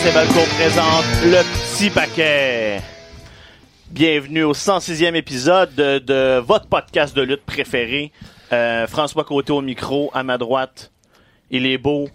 RDS et Valcourt présente le petit paquet. Bienvenue au 106e épisode de, votre podcast de lutte préféré. Euh, François Côté au micro, à ma droite. Il est beau,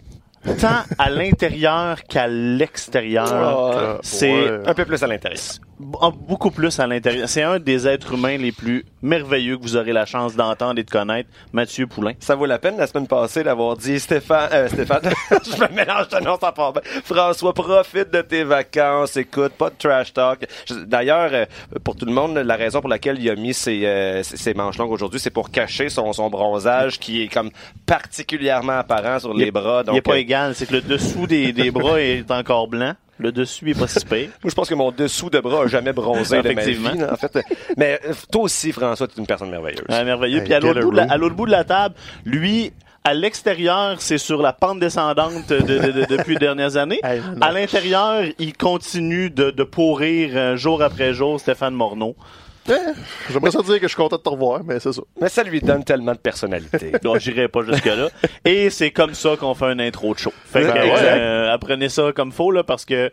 tant à l'intérieur qu'à l'extérieur. Ah, C'est. Un peu plus à l'intérieur. Beaucoup plus à l'intérieur. C'est un des êtres humains les plus merveilleux que vous aurez la chance d'entendre et de connaître, Mathieu Poulain. Ça vaut la peine la semaine passée d'avoir dit Stéphane, euh, Stéphane, je me mélange de nom, ça part bien. François, profite de tes vacances, écoute, pas de trash talk. D'ailleurs, euh, pour tout le monde, la raison pour laquelle il a mis ses, euh, ses- manches longues aujourd'hui, c'est pour cacher son, son bronzage qui est comme particulièrement apparent sur les bras. il est Donc, pas euh, égal, c'est que le dessous des, des bras est encore blanc. Le dessus est pas si pire. Moi, je pense que mon dessous de bras a jamais bronzé de ma vie. Effectivement. là, en fait, mais euh, toi aussi, François, tu es une personne merveilleuse. Ah, merveilleux. Hey, Puis à l'autre bout, de la- roux. à l'autre bout de la table, lui, à l'extérieur, c'est sur la pente descendante de- de- de- depuis les dernières années. Hey. À l'intérieur, il continue de, de pourrir euh, jour après jour Stéphane Morneau. Eh, J'aimerais ça dire que je suis content de te revoir, mais c'est ça. Mais ça lui donne tellement de personnalité. Non, j'irai pas jusque-là. Et c'est comme ça qu'on fait un intro de show. Fait que, ouais. euh, apprenez ça comme faux, là, parce que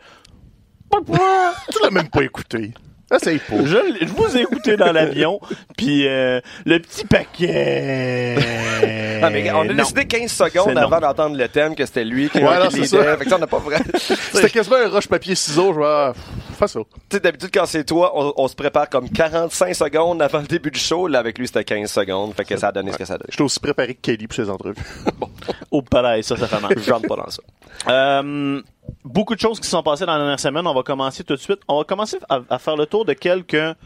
Tu l'as même pas écouté. Essaye pas. je, je vous ai écouté dans l'avion, puis euh, le petit paquet... Ah, mais on a Non. décidé 15 secondes C'est non. avant d'entendre le thème que c'était lui qui, Ouais, non, c'est ça. Fait que ça, on n'a pas vrai. tu C'était quasiment un rush papier-ciseaux. Je vais, ah, fais ça. sais, d'habitude, quand c'est toi, on, on se prépare comme 45 secondes avant le début du show. Là, avec lui, c'était 15 secondes. Fait que ça a donné ce que ça a donné. J'étais aussi préparé que Kelly pour ses entrevues. Au palais, ça, ça fait mal. Je rentre pas dans ça. Euh, beaucoup de choses qui sont passées dans la dernière semaine. On va commencer tout de suite. On va commencer à faire le tour de quelques.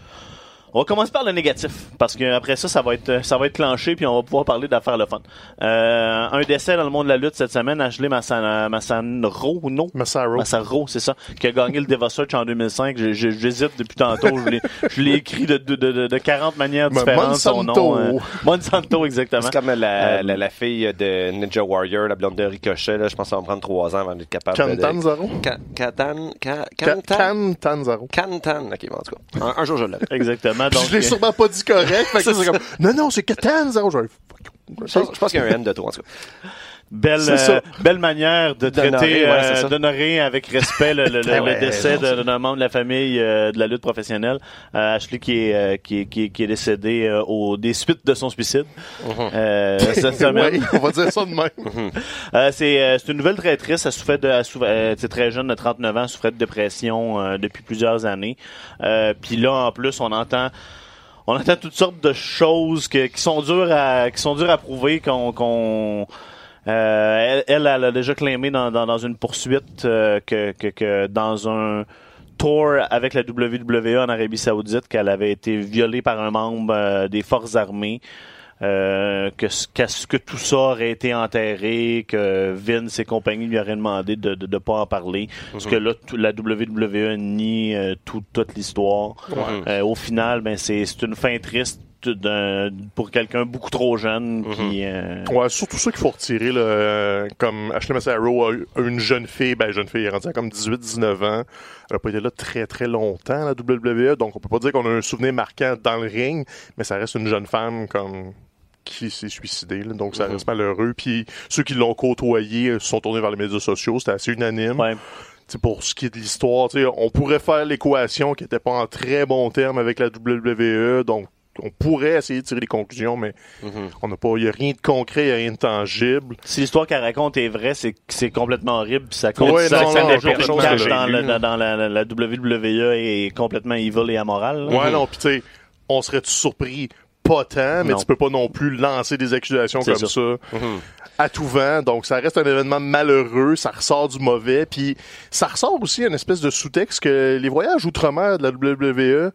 On va commencer par le négatif parce que après ça, ça va être ça va être clenché puis on va pouvoir parler d'affaires le fun. Euh, un décès dans le monde de la lutte cette semaine, Ashley Massan- Massanro non? Massaro. Massaro, c'est ça, qui a gagné le Deva Search en 2005. Je- je- J'hésite depuis tantôt. Je l'ai- je l'ai écrit de, de, de, de 40 manières Mais différentes. Son Monsanto. nom, euh, Monsanto, exactement. C'est comme la, Euh, la, la fille de Ninja Warrior, la blonde de Ricochet. Là, je pense que ça va me prendre 3 ans avant d'être capable de... Cantanzaro. Ka- Katan... Ka- Can-? Cantanzaro. Kantan. OK, bon, en tout cas. Un, un jour, je l'aurai. Exactement. Donc, Je l'ai sûrement pas dit correct. Fait que c'est comme, non, non, c'est. Je vais, fuck. Je pense, je pense qu'il y a un N de trop, en tout cas. Belle, euh, belle manière de D'honorer, traiter, ouais, euh, d'honorer avec respect le, le- le- ouais, le décès d'un membre de la famille euh, de la lutte professionnelle. Euh, Ashley qui est, euh, qui, est- qui, est- qui est décédé au, des suites de son suicide euh, cette semaine. On va dire ça de même. Euh, c'est euh, c'est une nouvelle très triste. Elle souffrait de, elle euh, très jeune, de 39 ans, souffrait de dépression euh, depuis plusieurs années. Euh, Puis là, en plus, on entend, on entend toutes sortes de choses que- qui sont dures à, qui sont dures à prouver, qu'on, qu'on euh, elle, elle, a déjà claimé dans, dans, dans une poursuite euh, que, que, que dans un tour avec la WWE en Arabie Saoudite qu'elle avait été violée par un membre euh, des forces armées. Que, qu'est-ce que tout ça aurait été enterré, que Vince et compagnie lui auraient demandé de ne pas en parler. Parce que là, tout- la WWE nie tout- toute l'histoire. Au final, ben, c'est une fin triste pour quelqu'un beaucoup trop jeune qui... euh, Ouais, surtout ça qu'il faut retirer, là, euh, comme Ashley Massaro a eu une jeune fille, ben jeune fille, elle est rendue à comme 18-19 ans. Elle a pas été là très très longtemps, la WWE, donc on peut pas dire qu'on a un souvenir marquant dans le ring, mais ça reste une jeune femme comme qui s'est suicidée, là, donc ça reste malheureux. Puis ceux qui l'ont côtoyé euh, se sont tournés vers les médias sociaux, c'était assez unanime. ouais. T'sais, pour ce qui est de l'histoire, on pourrait faire l'équation qui était pas en très bon terme avec la WWE, donc on pourrait essayer de tirer des conclusions, mais on n'a pas, il y a rien de concret, il y a rien de tangible. Si l'histoire qu'elle raconte est vraie, c'est c'est complètement horrible. puis Ça, Ouais, ça, non, ça non, chose que j'ai dans, la, la- la WWE est complètement evil et amoral. là. Ouais, non, pis tu sais, on serait-tu surpris? Pas tant, mais Non. tu peux pas non plus lancer des accusations C'est comme sûr. ça à tout vent. Donc, ça reste un événement malheureux, ça ressort du mauvais, puis ça ressort aussi une espèce de sous-texte que les voyages outre-mer de la WWE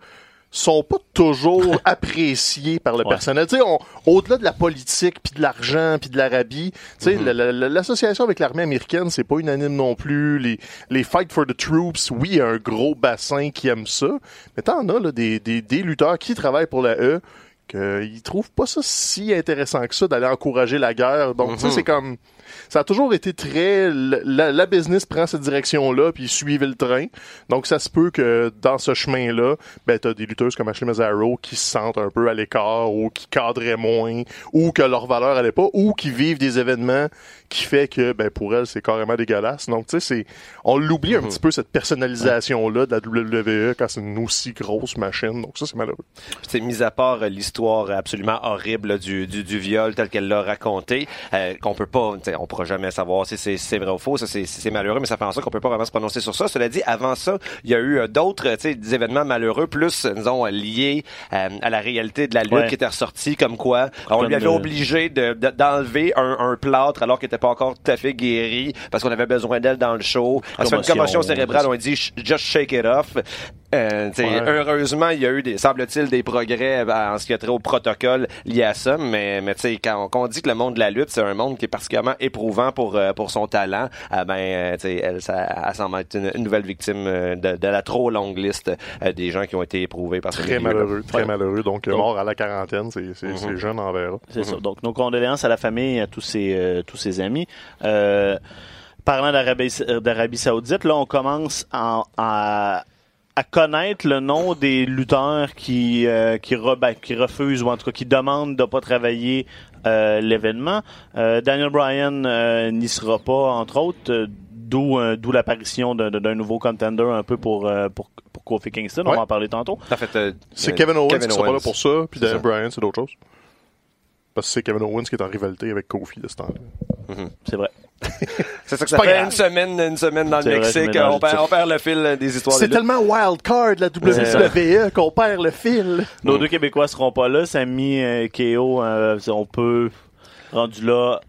sont pas toujours appréciés par le Ouais. personnel. Tu sais, au-delà de la politique, puis de l'argent, puis de l'Arabie, tu sais, la- l'association avec l'armée américaine, c'est pas unanime non plus. Les, les Fight for the Troops, oui, il y a un gros bassin qui aime ça, mais t'en as là, des, des, des lutteurs qui travaillent pour la E, qu'ils trouvent pas ça si intéressant que ça d'aller encourager la guerre. Donc, tu sais, c'est comme ça a toujours été très la, la business prend cette direction là puis suivez le train. Donc ça se peut que dans ce chemin là ben t'as des lutteuses comme Ashley Mazzaro qui se sentent un peu à l'écart ou qui cadraient moins ou que leur valeur allait pas ou qui vivent des événements qui fait que ben pour elles c'est carrément dégueulasse. Donc tu sais c'est on l'oublie un Mhm. petit peu cette personnalisation là de la WWE quand c'est une aussi grosse machine. Donc ça c'est malheureux. C'est mis à part euh, l'histoire absolument horrible là, du, du, du viol tel qu'elle l'a raconté, euh, qu'on peut pas, tu sais, on pourra jamais savoir si c'est vrai ou faux, ça c'est c'est malheureux, mais ça fait en sorte qu'on peut pas vraiment se prononcer sur ça. Cela dit, avant ça, il y a eu euh, d'autres, euh, des événements malheureux, plus, euh, disons, liés euh, à la réalité de la lutte Ouais. qui était ressortie, comme quoi on lui avait de- obligé de- de- d'enlever un, un plâtre alors qu'elle était pas encore tout à fait guérie parce qu'on avait besoin d'elle dans le show. Elle se fait une Commotion. cérébrale, on dit just shake it off. Euh, tu sais, Ouais. heureusement, il y a eu des, semble-t-il, des progrès en ce qui a trait au protocole lié à ça, mais, mais tu sais, quand, on- quand on dit que le monde de la lutte, c'est un monde qui est particulièrement éprouvant pour, euh, pour son talent, ah ben, euh, tu sais, elle, ça, elle semble être une, une nouvelle victime euh, de, de la trop longue liste euh, des gens qui ont été éprouvés par ce très malheureux très Ouais. malheureux donc, Donc- mort à la quarantaine c'est c'est Mhm. c'est jeune en verra C'est ça. Donc, nos condoléances à la famille et à tous ses, euh, tous ses amis. Euh, parlant d'Arabie d'Arabie Saoudite, là, on commence en- à, à connaître le nom des lutteurs qui, euh, qui, re- ben, qui refusent ou en tout cas qui demandent de pas travailler euh, l'événement. Euh, Daniel Bryan euh, n'y sera pas, entre autres. D'où euh, d'où l'apparition d'un nouveau contender un peu pour, euh, pour, pour Kofi Kingston. On va en parler tantôt. En fait, euh, C'est Kevin Owens qui sera pas là pour ça, puis C'est Daniel. Bryan, c'est d'autres choses. Parce que c'est Kevin Owens qui est en rivalité avec Kofi de ce temps-là. C'est vrai. C'est ça que ça pas fait grave. une semaine, une semaine dans le vrai, Mexique. On perd, tout. on perd le fil euh, des histoires C'est tellement wild card, la WWE, qu'on perd le fil. Nos deux Québécois seront pas là. Samy et KO, euh, on peut, rendu là,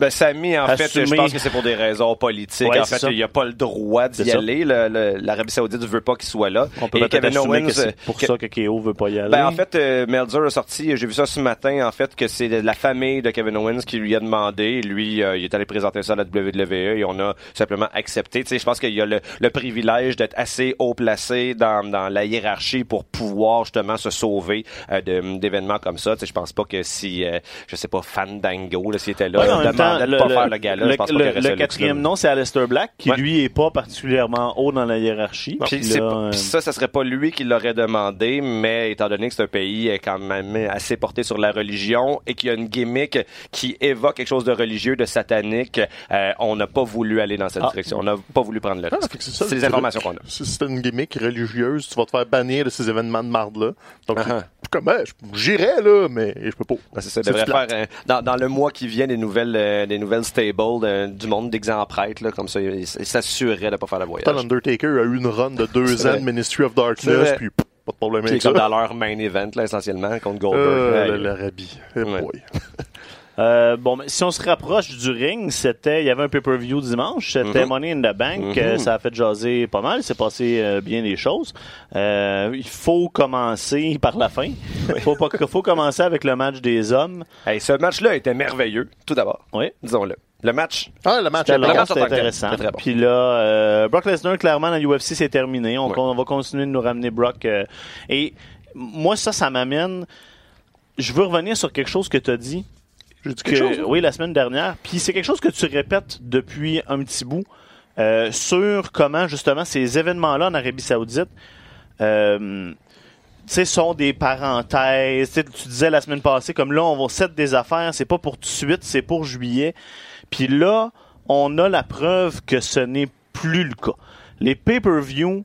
Ben, Samy, en fait, je pense que c'est pour des raisons politiques. Ouais, en fait, ça. il n'y a pas le droit d'y aller. Le- le- L'Arabie Saoudite ne veut pas qu'il soit là. on peut Et Kevin Owens, c'est pour que- ça que KO veut pas y aller. Ben, en fait, euh, Meltzer a sorti, j'ai vu ça ce matin, en fait, que c'est la famille de Kevin Owens qui lui a demandé. Lui, euh, il est allé présenter ça à la WWE et on a simplement accepté. Tu sais, je pense qu'il y a le, le privilège d'être assez haut placé dans, dans la hiérarchie pour pouvoir justement se sauver euh, d'événements comme ça. Tu sais, je pense pas que si, je sais pas, Fandango, s'il était là, Ouais, de le, pas le- faire le gala, le- je pense pas le- le quatrième nom, c'est Aleister Black, qui Ouais. lui est pas particulièrement haut dans la hiérarchie. Puis Puis c'est là, pas- euh, puis ça, ça serait pas lui qui l'aurait demandé, mais étant donné que c'est un pays euh, quand même assez porté sur la religion et qu'il y a une gimmick qui évoque quelque chose de religieux, de satanique, euh, on n'a pas voulu aller dans cette Ah. direction. On n'a pas voulu prendre le Ah, risque. c'est c'est les le- informations qu'on a. Si c'était une gimmick religieuse, tu vas te faire bannir de ces événements de marde-là. Donc, Uh-huh. c'est comme, ben, je- j'irais, là, mais je peux pas. Ben, c'est ça, C'est devrait faire euh, dans, dans le mois qui vient des nouvelles euh, des nouvelles stables euh, du monde d'exemple prêtre là, comme ça il, il s'assurerait de pas faire le voyage. Pourtant, l'Undertaker a eu une run de deux C'est ans de Ministry of C'est Darkness, puis pff, pas de problème avec ça. comme dans leur main event là essentiellement contre Goldberg. Euh, Ouais. euh, bon, mais si on se rapproche du ring, c'était, il y avait un pay-per-view dimanche, c'était Mhm. Money in the Bank, Mhm. euh, ça a fait jaser pas mal, il s'est passé euh, bien des choses. Euh, il faut commencer par la fin. Il faut, pas, faut commencer avec le match des hommes. Hey, ce match-là était merveilleux, tout d'abord. Oui. Disons-le. Le match, Ah, le match C'était intéressant. très bon. Puis là, euh, Brock Lesnar, clairement, dans l'UFC, c'est terminé. On, Ouais. on va continuer de nous ramener Brock. euh, et moi, ça, ça m'amène... Je veux revenir sur quelque chose que tu as dit. J'ai dit que- quelque chose. hein? oui, la semaine dernière. Puis c'est quelque chose que tu répètes depuis un petit bout euh, sur comment, justement, ces événements-là en Arabie Saoudite... Euh, sont des parenthèses. Tu disais la semaine passée, comme là, on va set des affaires, c'est pas pour tout de suite, c'est pour juillet. Puis là, on a la preuve que ce n'est plus le cas. Les pay-per-view,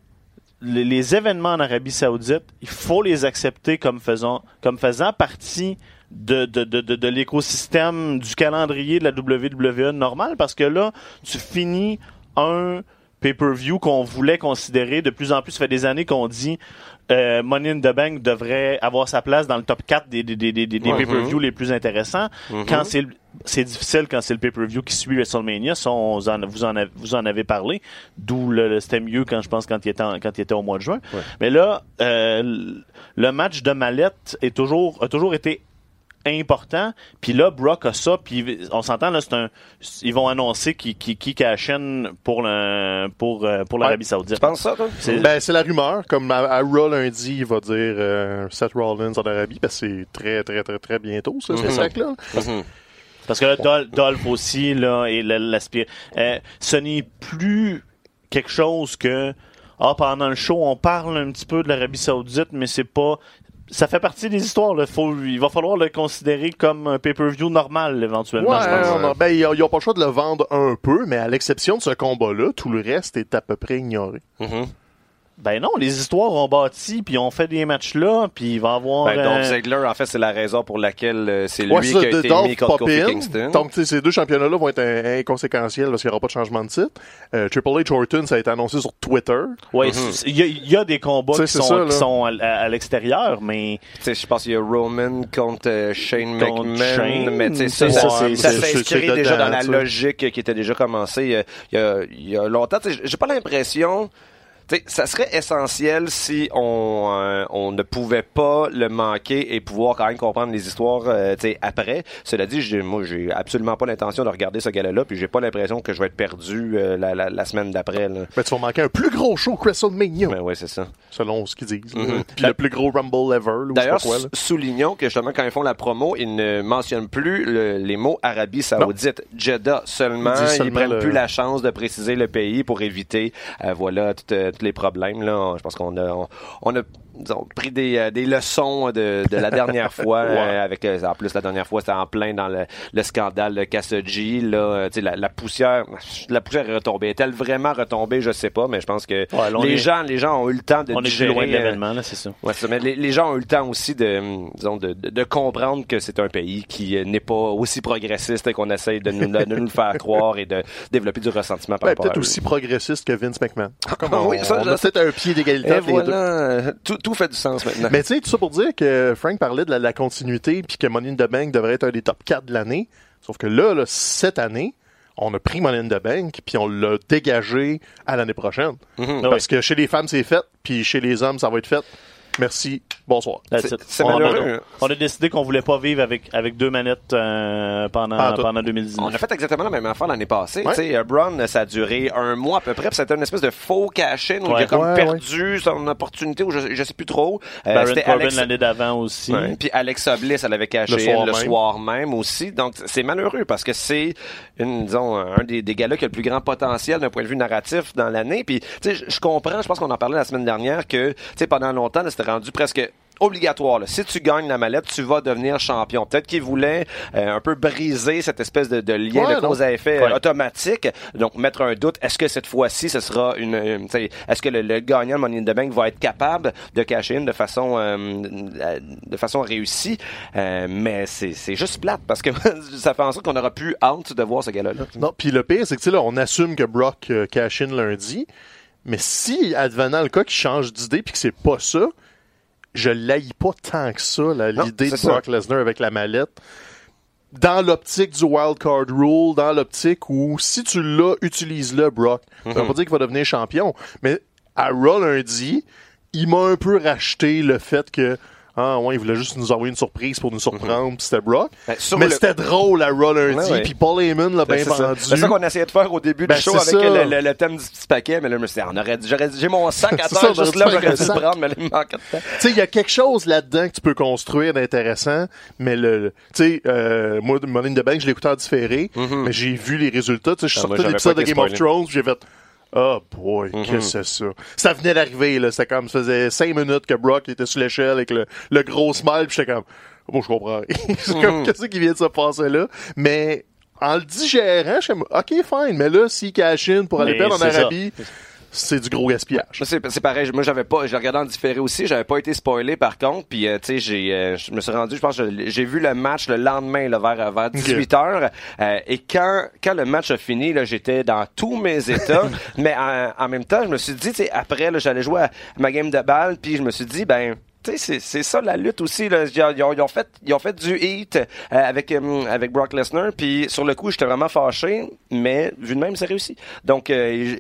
les, les événements en Arabie Saoudite, il faut les accepter comme faisant, comme faisant partie de, de, de, de, de l'écosystème du calendrier de la WWE normal parce que là, tu finis un pay-per-view qu'on voulait considérer de plus en plus. Ça fait des années qu'on dit euh, Money in the Bank devrait avoir sa place dans le top 4 des, des, des, des, des pay-per-view les plus intéressants. Quand c'est c'est difficile quand c'est le pay-per-view qui suit WrestleMania, ça, on en, vous en avez, vous en avez parlé. D'où le, le- c'était mieux quand je pense quand il était en- quand il était au mois de juin. Ouais. Mais là, euh, le- le match de Mallette est toujours a toujours été important. Puis là, Brock a ça. Puis on s'entend là, c'est un. Ils vont annoncer qui qui qui cachène pour le pour euh, pour l'Arabie Saoudite. Tu penses ça, toi? C'est- Ben, c'est la rumeur. Comme à, à Raw lundi, il va dire euh, Seth Rollins en Arabie, parce que c'est très, très, très, très bientôt, ça, ce Mhm. sac-là. Mhm. Parce que là, Dol- Dolph aussi, là, et l'aspire. Euh, ce n'est plus quelque chose que. Ah, pendant le show, on parle un petit peu de l'Arabie Saoudite, mais c'est pas. Ça fait partie des histoires. Là. Faut, il va falloir le considérer comme un pay-per-view normal, éventuellement. Ouais, je pense. on a- ben, ils n'ont pas le choix de le vendre un peu, mais à l'exception de ce combat-là, tout le reste est à peu près ignoré. Mhm. Ben non, les histoires ont bâti, puis on fait des matchs là, puis il va y avoir. Ben, Dolph euh, Ziggler, en fait, c'est la raison pour laquelle euh, c'est lui Ouais, qui a été Dolph mis contre Kofi. Kingston. Donc, tu sais, ces deux championnats-là vont être in- inconséquentiels parce qu'il n'y aura pas de changement de titre. Euh, Triple H Orton, ça a été annoncé sur Twitter. ouais, Mhm. il y, a- il y a des combats qui sont, ça, qui sont à, à- à l'extérieur, mais Tu sais, je pense qu'il y a Roman contre euh, Shane Contre McMahon, Shane, mais tu sais, ça, ça, ça s'inscrit déjà dedans, dans la logique qui était déjà commencée il y a, il y a- il y a longtemps. Tu sais, J'ai pas l'impression... tu sais, ça serait essentiel si on, euh, on ne pouvait pas le manquer et pouvoir quand même comprendre les histoires euh, tu sais, après. Cela dit, j'ai- moi, j'ai absolument pas l'intention de regarder ce gars-là, puis j'ai pas l'impression que je vais être perdu euh, la, la, la semaine d'après. là. Ben, tu vas manquer un plus gros show que WrestleMania, Mais ouais, c'est ça. selon ce qu'ils disent. Mhm. Puis le plus gros Rumble ever, là, D'ailleurs, quoi, là. soulignons que justement, quand ils font la promo, ils ne mentionnent plus le- les mots Arabie Saoudite. Jeddah seulement. Ils seulement prennent le- plus la chance de préciser le pays pour éviter, euh, voilà, tout, euh, tous les problèmes. Là. Je pense qu'on a, on, on a disons, pris des, euh, des leçons de, de la dernière fois. euh, avec, euh, en plus, la dernière fois, c'était en plein dans le, le scandale de Khashoggi. Là, Euh, tu sais, la, la poussière, la poussière est retombée. Est-elle vraiment retombée? Je sais pas, mais je pense que Ouais, les est- gens, les gens ont eu le temps de on est plus digérer, loin de l'événement, là, c'est ça. Ouais, ça. Mais les, les gens ont eu le temps aussi de, disons, de, de, de comprendre que c'est un pays qui n'est pas aussi progressiste qu'on essaye de nous, de nous le faire croire et de développer du ressentiment par Ben, rapport à peut-être aussi progressiste que Vince McMahon. Comme on, oui, ça, on je- a peut-être un pied d'égalité les deux. tout, tout fait du sens maintenant. Mais tu sais, tout ça pour dire que Frank parlait de la, la continuité puis que Money in the Bank devrait être un des top 4 de l'année. Sauf que là, là, cette année, on a pris Money in the Bank puis on l'a dégagé à l'année prochaine. Mhm. Parce que chez les femmes, c'est fait, puis chez les hommes, ça va être fait. Merci, bonsoir. C'est- on, malheureux, a, on a décidé qu'on voulait pas vivre avec, avec deux manettes euh, pendant, pendant On 2019. a fait exactement la même affaire l'année passée. Ouais. Tu sais, euh, Braun, ça a duré un mois à peu près, c'était une espèce de faux cash-in où il a comme Ouais, perdu son opportunité, ou je, je sais plus trop. Euh, Baron c'était Corbin Alex- l'année d'avant aussi. Ouais. Puis Alexa Bliss, elle avait caché Le soir le même. soir même aussi. Donc, c'est malheureux parce que c'est, une, disons, un des, des gars-là qui a le plus grand potentiel d'un point de vue narratif dans l'année. Puis, tu sais, je- comprends, je pense qu'on en parlait la semaine dernière que, tu sais, pendant longtemps, c'était rendu presque obligatoire. là. Si tu gagnes la mallette, tu vas devenir champion. Peut-être qu'il voulait euh, un peu briser cette espèce de, de lien Ouais, de cause à effet Ouais. automatique. Donc, mettre un doute. Est-ce que cette fois-ci, ce sera une... une- Est-ce que le, le gagnant de Money in the Bank va être capable de cacher in de façon, euh, de façon réussie? Euh, mais c'est juste plate parce que ça fait en sorte qu'on aura plus hâte de voir ce gars-là. là. Non, puis le pire, c'est que tu sais, là, on assume que Brock cash in lundi, mais si, advenant le cas qu'il change d'idée puis que c'est pas ça, je l'haïs pas tant que ça, l'idée de ça. Brock Lesnar avec la mallette. Dans l'optique du wild card rule, dans l'optique où si tu l'as, utilise-le, Brock. Ça Mhm. veut pas dire qu'il va devenir champion, mais à Raw lundi, il m'a un peu racheté le fait que ah ouais, il voulait juste nous envoyer une surprise pour nous surprendre, puis c'était Brock. Ben, mais le- c'était drôle à Raw lundi, puis Paul Heyman l'a Ben, bien vendu. C'est ça qu'on essayait de faire au début Ben, du show c'est avec le, le- le thème du petit paquet, mais là, je me suis dit, j'ai mon sac à terre juste là, j'aurais dû le prendre, mais là, il me manquait de temps. Tu sais, il y a quelque chose là-dedans que tu peux construire d'intéressant, mais le, tu sais, euh, moi, Money in the Bank, je l'ai écouté en différé, mais j'ai vu les résultats. Tu sais, je sortais l'épisode de Game of. Thrones, j'ai fait, oh boy, qu'est-ce que c'est ça? Ça venait d'arriver, là. C'était comme, ça faisait cinq minutes que Brock était sur l'échelle avec le, le gros smile, puis j'étais comme, bon, je comprends. c'est comme, qu'est-ce qui vient de se passer là? Mais, en le digérant, je suis comme, ok, fine, mais là, s'il cash in pour aller perdre en ça. C'est du gros gaspillage. C'est c'est pareil. Moi, j'avais pas, j'ai regardé en différé aussi. J'avais pas été spoilé par contre. Puis, euh, tu sais, j'ai, euh, je me suis rendu. Je pense, j'ai vu le match le lendemain, là, vers vers 18 heures. Euh, et quand quand le match a fini, là, j'étais dans tous mes états. mais en, en même temps, je me suis dit, tu sais, après, là, j'allais jouer à ma game de balle. Puis, je me suis dit, ben. Tu sais, c'est- c'est ça la lutte aussi. Là. Ils, ont, ils ont fait, ils ont fait du hit euh, avec, euh, avec Brock Lesnar. Puis sur le coup, j'étais vraiment fâché, mais vu de même, c'est réussi. Donc, euh,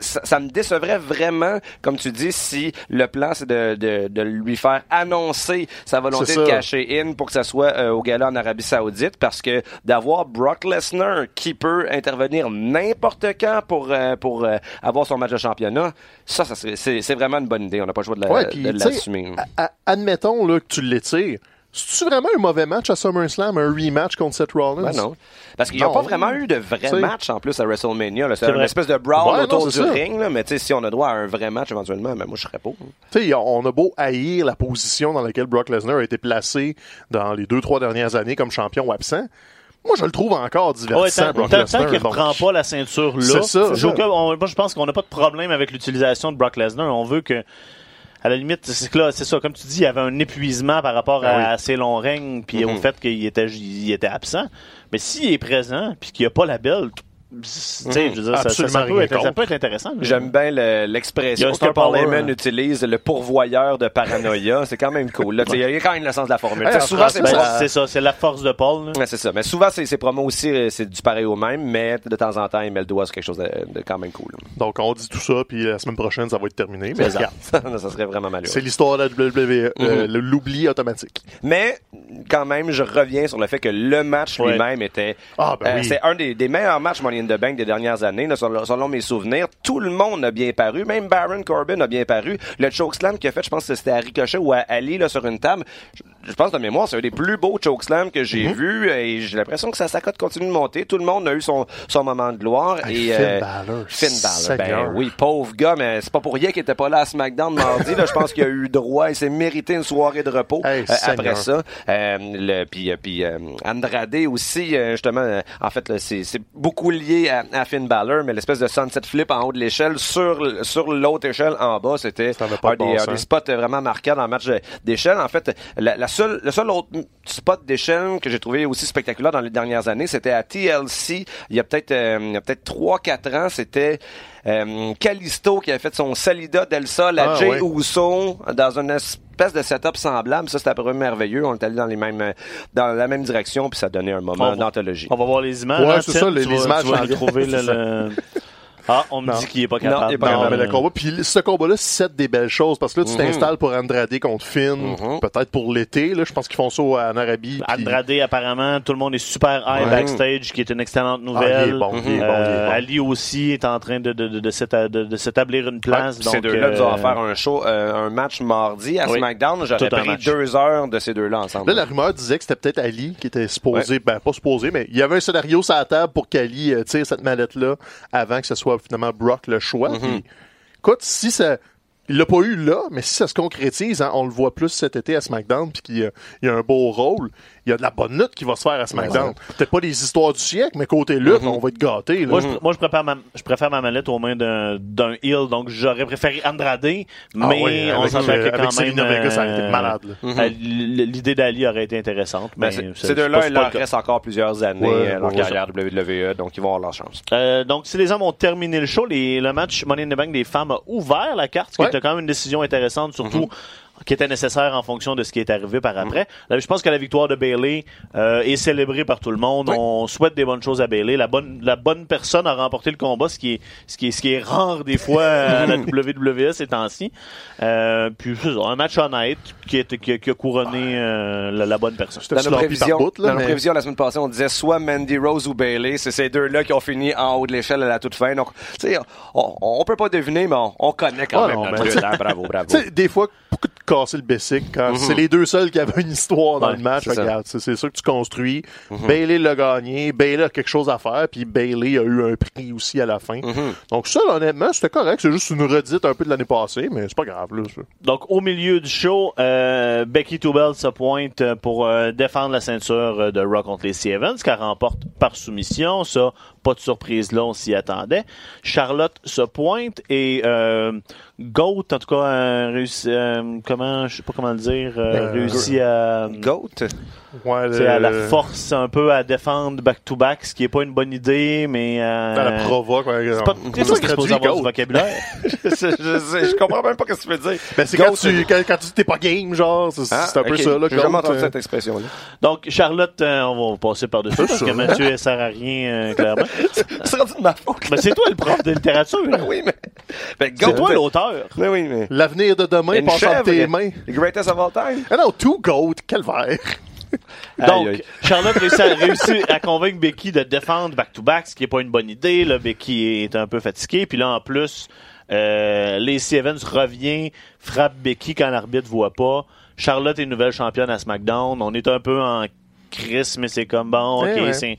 ça, ça me décevrait vraiment, comme tu dis, si le plan c'est de, de, de lui faire annoncer sa volonté de cacher in pour que ça soit euh, au gala en Arabie Saoudite, parce que d'avoir Brock Lesnar qui peut intervenir n'importe quand pour euh, pour euh, avoir son match de championnat, ça, ça c'est vraiment une bonne idée. On n'a pas le choix de la- Ouais, l'assumer. admettons là, que tu l'étires. C'est-tu vraiment un mauvais match à SummerSlam, un rematch contre Seth Rollins? Ben non. Parce qu'il n'y a pas vraiment eu de vrai match en plus à WrestleMania. C'est une vrai. espèce de brawl Ouais, autour non, du ça. ring. Là, mais tu sais, si on a droit à un vrai match éventuellement, ben moi je serais pas. On a beau haïr la position dans laquelle Brock Lesnar a été placé dans les deux, trois dernières années comme champion ou absent. Moi, je le trouve encore Ouais, divertissant, tant, Brock tant- Lesnar. tant qu'il donc- reprend pas la ceinture là, C'est ça. on- moi, je pense qu'on n'a pas de problème avec l'utilisation de Brock Lesnar. On veut que, à la limite, c'est que là, c'est ça, comme tu dis, il y avait un épuisement par rapport à, oui. à ses longs règnes, puis au fait qu'il était, il était absent. Mais s'il est présent, puis qu'il n'y a pas la belle, sais, je veux dire, ça, ça, peut être, ça contre. peut être intéressant. J'aime bien l'expression que Paul Heyman hein. utilise, le pourvoyeur de paranoïa. c'est quand même cool. Là. Il y a quand même le sens de la formule. Ouais, souvent, c'est Ben, ça. c'est ça, c'est la force de Paul. là. Ouais, c'est ça. Mais souvent, c'est, c'est promos aussi, euh, c'est du pareil au même, mais de temps en temps, il met le doigt sur quelque chose de, de quand même cool. Donc, on dit tout ça, puis la semaine prochaine, ça va être terminé. Mais regarde, ça serait vraiment malheureux. c'est l'histoire de la WWE, euh, Mhm. le- l'oubli automatique. Mais quand même, je reviens sur le fait que le match Ouais. lui-même était. Ah, ben euh, oui. C'est un des, des meilleurs matchs Money in the Bank des dernières années, selon, mes souvenirs. Tout le monde a bien paru, même Baron Corbin a bien paru. Le chokeslam qu'il a fait, je pense que c'était à Ricochet ou à Ali là, sur une table. Je pense de mémoire, c'est un des plus beaux chokeslams que Mhm. j'ai vu et j'ai l'impression que sa sacote continue de monter. Tout le monde a eu son, son moment de gloire. Hey, et, Finn euh, Balor, Finn Balor, ben oui, pauvre gars, mais c'est pas pour rien qu'il était pas là à SmackDown mardi. Là, je pense qu'il a eu droit, il s'est mérité une soirée de repos Hey, euh, après ça. Euh, le, puis, euh, puis euh, Andrade aussi, justement, euh, en fait, c'est, c'est beaucoup lié à, à Finn Balor, mais l'espèce de sunset flip en haut de l'échelle sur, sur l'autre échelle en bas, c'était un, de bon des, un sens. des spots vraiment marquants dans le match d'échelle. En fait, la, la seule, le seul autre spot d'échelle que j'ai trouvé aussi spectaculaire dans les dernières années, c'était à TLC, il y a peut-être euh, il y a peut-être 3-4 ans, c'était euh, Kalisto qui avait fait son Salida del Sol à Ah, Jay ouais. Uso dans une espèce de setup semblable. Ça, c'était après merveilleux. On est allé dans les mêmes, euh, dans la même direction, puis ça donnait un moment d'anthologie. On va voir les images. Ouais, hein, c'est ça, les- Tu les vas- images Tu vas trouver le, le- Ah, on me Non. dit qu'il est pas Non, capable. il est pas Non, capable. mais le combat. Puis ce combat-là, c'est des belles choses parce que là, tu Mhm. t'installes pour Andrade contre Finn, Mhm. peut-être pour l'été. Là, je pense qu'ils font ça en Arabie. Andrade, apparemment, tout le monde est super high Ouais. backstage, qui est une excellente Ah, nouvelle. bon, il est bon, il est Euh, bon. Ali aussi est en train de, de, de, de s'éta- de- de s'établir une place. Ouais, donc, ces deux-là nous euh, offert un show, euh, un match mardi à Oui. SmackDown. J'aurais pris deux heures de ces deux-là ensemble. Là, la rumeur disait que c'était peut-être Ali qui était supposé, ben pas supposé, mais il y avait un scénario sur la table pour qu'Ali tire cette mallette-là avant que ce soit finalement Brock le choix. Mhm. Puis, écoute, si ça. Il l'a pas eu là, mais si ça se concrétise, hein, on le voit plus cet été à SmackDown, puis qu'il il a un beau rôle, il y a de la bonne lutte qui va se faire à SmackDown. Peut-être pas des histoires du siècle, mais côté lutte, on va être gâtés. là. Moi, je, moi, je préfère ma, je préfère ma mallette aux mains d'un, heel, donc j'aurais préféré Andrade, mais Ah ouais, on euh, que quand même, Vega, ça aurait été euh, malade. là. euh, L'idée d'Ali aurait été intéressante, Ben, mais c'est- c'est- ces deux-là, c'est il leur reste encore plusieurs années Ouais, euh, dans leur ouais, carrière WWE, donc ils vont avoir leur chance. Euh, donc, si les hommes ont terminé le show, les, le match Money in the Bank des femmes a ouvert la carte, ce qui Ouais. était quand même une décision intéressante, surtout qui était nécessaire en fonction de ce qui est arrivé par après. Là, je pense que la victoire de Bailey euh, est célébrée par tout le monde. Oui. On souhaite des bonnes choses à Bailey. La bonne, la bonne personne a remporté le combat, ce qui est, ce qui est, ce qui est rare des fois à la WWE ces temps-ci. Euh, puis c'est ça, un match honnête qui, est, qui, a- qui a couronné euh, la, la bonne personne. C'était Dans nos, prévisions, bout, là, dans nos prévisions la semaine passée, on disait soit Mandy Rose ou Bailey. C'est ces deux-là qui ont fini en haut de l'échelle à la toute fin. Donc, tu sais, on, on peut pas deviner, mais on, on connaît quand Ah même non, hein. Bravo, bravo. Tu sais, des fois, casser le basic quand c'est les deux seuls qui avaient une histoire dans Ouais, le match. c'est ça que tu construis. Bailey l'a gagné. Bailey a quelque chose à faire. Puis Bailey a eu un prix aussi à la fin. Donc ça, honnêtement, c'était correct. C'est juste une redite un peu de l'année passée, mais c'est pas grave. Là, ça. Donc, au milieu du show, euh, Becky Tubel se pointe pour euh, défendre la ceinture de Raw contre les Evans, qu'elle remporte par soumission. Ça, pas de surprise là, on s'y attendait. Charlotte se pointe et euh, Goat, en tout cas, euh, réussi- euh, comment, je sais pas comment le dire, euh, Euh, réussit à, Goat? Ouais, sais, à la le- force un peu à défendre back-to-back, ce qui est pas une bonne idée, mais... Euh, dans la provoque. c'est pas, on- c'est ça toi se qui es supposé traduit avoir du vocabulaire. je, sais, je, sais, je comprends même pas ce que tu veux dire. Ben, c'est Goat, quand tu, quand, quand tu t'es pas game, genre. C'est Ah, c'est un peu ok. ça, là. J'ai jamais entendu euh. cette expression-là. Donc, Charlotte, euh, on va passer par-dessus parce ça. que Mathieu elle sert à rien, euh, clairement. C'est rendu de ma faute. Mais c'est toi le prof de littérature. Ben oui, mais. Ben, C'est toi l'auteur. Ben oui, mais. L'avenir de demain passe entre tes mains. The greatest of all time. Ah non, two goat, calvaire. Donc. Charlotte réussit à, à convaincre Becky de défendre back-to-back, ce qui est pas une bonne idée. Là, Becky est un peu fatiguée. Puis là, en plus, euh, Lacey Evans revient, frappe Becky quand l'arbitre voit pas. Charlotte est nouvelle championne à SmackDown. On est un peu en crise, mais c'est comme bon, ok, Eh ouais.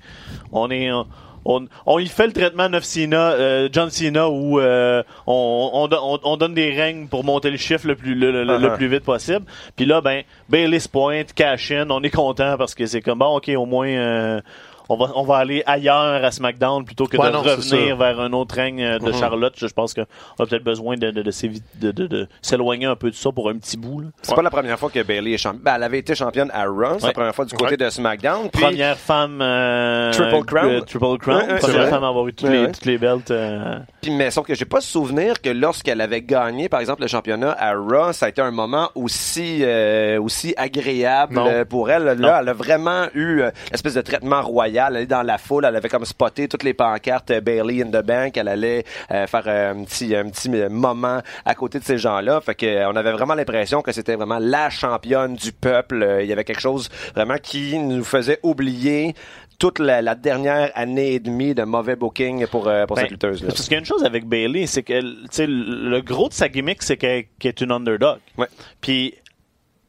on est, on, on y fait le traitement Neuf Cena, euh, John Cena où euh, on, on, on- on donne des règnes pour monter le chiffre le plus, le, le- le Uh-huh. plus vite possible. Puis là, ben, Bailey se pointe, cash in, on est content parce que c'est comme bon, ok, au moins. euh, on va, on va aller ailleurs à SmackDown plutôt que Ouais, de non, revenir vers un autre règne euh, de Mhm. Charlotte. Je, je pense qu'on a peut-être besoin de, de, de, s'évi- de- de- de s'éloigner un peu de ça pour un petit bout. C'est pas la première fois que Bailey est championne. Ben, elle avait été championne à Raw. C'est la Ouais. première fois du côté Ouais. de SmackDown. Puis, Première femme euh, Triple Crown. euh, Triple Crown. Ouais, ouais, Première femme à avoir eu toutes, Ouais, les, ouais. toutes les belts. euh, puis, mais sauf que j'ai pas souvenir que lorsqu'elle avait gagné, par exemple, le championnat à Raw, ça a été un moment aussi, euh, aussi agréable Non. pour elle. Là, Non. elle a vraiment eu l'espèce de traitement royal. Elle est dans la foule. Elle avait comme spoté toutes les pancartes euh, Bailey in the Bank. Elle allait euh, faire euh, un petit, un petit moment à côté de ces gens-là. Fait que on avait vraiment l'impression que c'était vraiment la championne du peuple. Il y avait quelque chose vraiment qui nous faisait oublier toute la, la dernière année et demie de mauvais booking pour, euh, pour Ben, cette lutteuse-là. Parce qu'il y a une chose avec Bailey, c'est que le gros de sa gimmick, c'est qu'elle qu'elle est une underdog. Ouais. Puis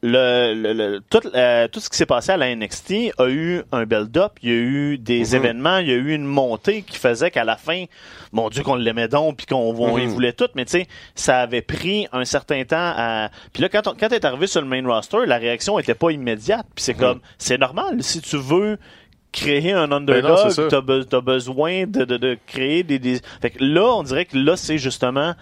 le, le, le- tout, euh, tout ce qui s'est passé à la NXT a eu un build-up, il y a eu des Mhm. événements, il y a eu une montée qui faisait qu'à la fin, mon Dieu qu'on l'aimait donc, puis qu'on Mhm. voulait tout, mais tu sais, ça avait pris un certain temps à... Puis là, quand, on, quand t'es arrivé sur le main roster, la réaction était pas immédiate, puis c'est comme, c'est normal, si tu veux créer un Ben underdog, be- t'as besoin de, de, de créer des, des... Fait que là, on dirait que là, c'est justement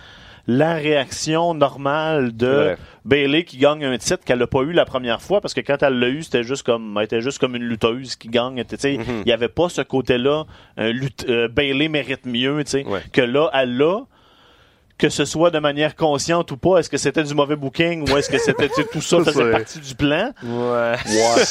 la réaction normale de. Bailey qui gagne un titre qu'elle n'a pas eu la première fois parce que quand elle l'a eu, c'était juste comme elle était juste comme une lutteuse qui gagne. Sais, Il Mhm. y avait pas ce côté-là. euh, Bailey mérite mieux, Ouais. que là, elle l'a. Que ce soit de manière consciente ou pas, est-ce que c'était du mauvais booking ou est-ce que c'était tout ça faisait partie du plan? Ouais.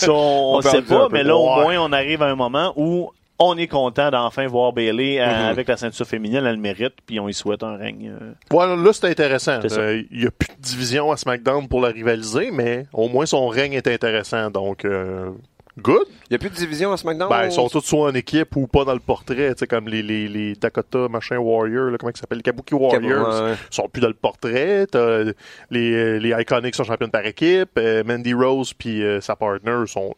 On, en sait pas, mais là, au moins, on arrive à un moment où on est content d'enfin voir Bailey euh, Mhm. avec la ceinture féminine, elle le mérite, puis on y souhaite un règne. euh, Ouais, là, c'est intéressant. Euh, Il y a plus de division à SmackDown pour la rivaliser, mais au moins son règne est intéressant. Donc, euh, good. Il n'y a plus de division à SmackDown? Ben, ils sont tous soit en équipe ou pas dans le portrait, tu sais, comme les, les, les Dakota machin Warrior, là, comment ils s'appellent, les Kabuki Warriors. Ouais. Ils sont plus dans le portrait. T'as les, les Iconics sont championnes par équipe. euh, Mandy Rose puis euh, sa partner sont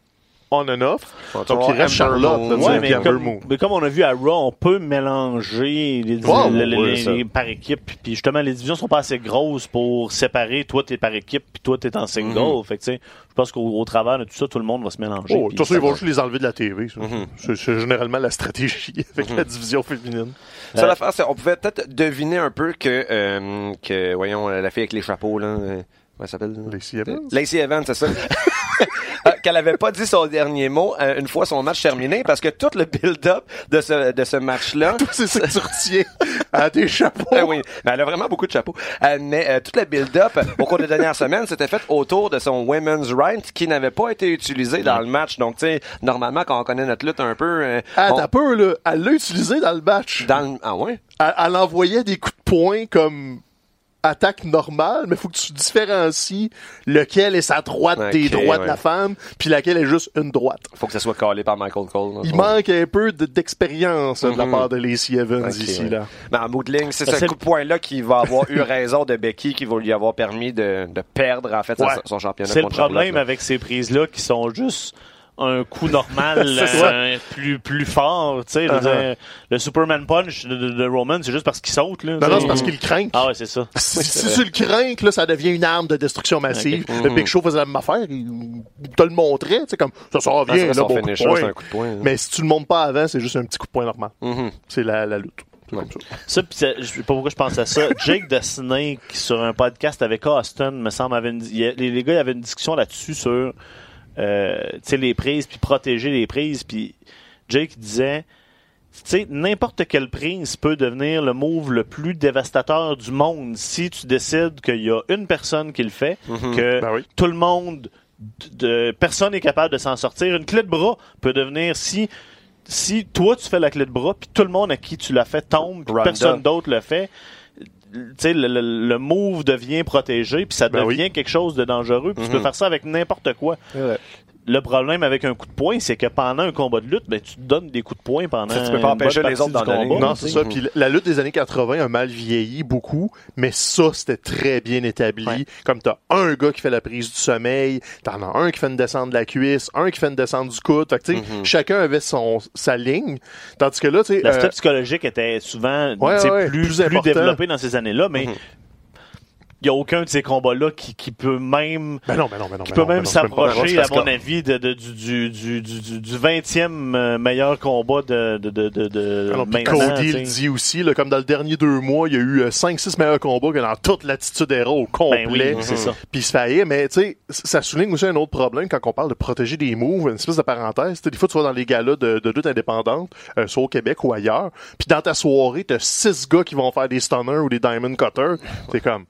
on and off. Faut Donc, il reste Charlotte, là, Ouais, mais comme, mais comme on a vu à Raw, on peut mélanger les, les- par équipe. Puis justement, les divisions sont pas assez grosses pour séparer. Toi, t'es par équipe, puis toi, t'es en single. Mhm. Fait que, tu sais, je pense qu'au au travers de tout ça, tout le monde va se mélanger. Oh, façon, ça ils vont va. juste les enlever de la TV. Mhm. C'est généralement la stratégie avec la division féminine. Ça, Euh, l'affaire, c'est on pouvait peut-être deviner un peu que, euh, que voyons, la fille avec les chapeaux, là, euh, comment elle s'appelle? Lacey Evans? Lacey Evans, c'est ça. Euh, Qu'elle avait pas dit son dernier mot euh, une fois son match terminé parce que tout le build-up de ce, de ce match-là. Que tu retiens à tes chapeaux. Ah oui, mais elle a vraiment beaucoup de chapeaux. Euh, mais tout le build-up au cours des dernières semaines, c'était fait autour de son women's right qui n'avait pas été utilisé dans le match. Donc, tu sais, normalement, quand on connaît notre lutte un peu, Ah, on- t'as peur, là. Elle l'a utilisé dans le match. dans le... ah ouais? Elle, elle envoyait des coups de poing comme attaque normale, mais faut que tu différencies lequel est sa droite des droits de la femme, puis laquelle est juste une droite. Faut que ça soit collé par Michael Cole. dans Il manque un peu de- d'expérience de la Mhm. part de Lacey Evans ici, ouais. là. Mais en bout de ligne, c'est Ben, ce de poing-là qui va avoir eu raison de Becky, qui va lui avoir permis de, de perdre, en fait, son- Ouais. son championnat. C'est le problème là. avec ces prises-là qui sont juste un coup normal euh, plus plus fort tu sais je veux Uh-huh. dire, le Superman punch de, de- de Roman c'est juste parce qu'il saute là Non, non, tu c'est parce qu'il craint. ah ouais c'est ça Si, si tu le crains, là, ça devient une arme de destruction massive. Ok. Le. Big Show faisait la même affaire. Il te le montrait, tu sais, comme, ça s'en Ah, c'est là, bon coup de finisher, poing. c'est un coup de poing. là. Mais si tu le montes pas avant, c'est juste un petit coup de poing normal. Mhm. C'est la, la lutte. C'est Ouais. comme ça. Pis je sais pas pourquoi je pense à ça. Jake the Snake, sur un podcast avec Austin, me semble, avait une, il les, les gars, il y avait une discussion là-dessus sur les prises, puis protéger les prises. Puis Jake disait, n'importe quelle prise peut devenir le move le plus dévastateur du monde si tu décides qu'il y a une personne qui le fait, Mhm. que Ben oui. tout le monde, de, de- personne n'est capable de s'en sortir. Une clé de bras peut devenir si si toi tu fais la clé de bras, puis tout le monde à qui tu l'as fait tombe, puis personne d'autre le fait, le, le- le move devient protégé, puis ça Ben devient oui. quelque chose de dangereux, puis tu peux Mhm. faire ça avec n'importe quoi. Le problème avec un coup de poing, c'est que pendant un combat de lutte, ben, tu te donnes des coups de poing pendant Tu peux pas empêcher les autres d'en donner. combat, Non, c'est ça. Puis la lutte des années 80 a mal vieilli beaucoup, mais ça, c'était très bien établi. Ouais. Comme t'as un gars qui fait la prise du sommeil, t'en as un qui fait une descente de la cuisse, un qui fait une descente du coude. Fait que, tu sais, Mhm. chacun avait son, sa ligne. Tandis que là, tu sais, L'aspect euh, psychologique était souvent Ouais, plus, plus développé dans ces années-là, mais il Mhm. n'y a aucun de ces combats-là qui, qui peut même ben non, ben non, ben non. qui ben peut ben même c'est pas s'approcher, à c'est mon avis, de, de- du, du, du, du, du- du 20e euh, meilleur combat de, de, de, de, de Cody le dit aussi, là, comme dans le dernier deux mois, il y a eu 5-6 meilleurs combats que dans toute l'attitude héros au complet. Ben oui, c'est ça. Puis il se fait haïr, mais tu sais, ça souligne aussi un autre problème quand on parle de protéger des moves, une espèce de parenthèse. Tu sais, des fois, tu vas dans les galas de, de lutte indépendante, euh, soit au Québec ou ailleurs, puis dans ta soirée, t'as six gars qui vont faire des stunners ou des diamond cutters. T'es comme,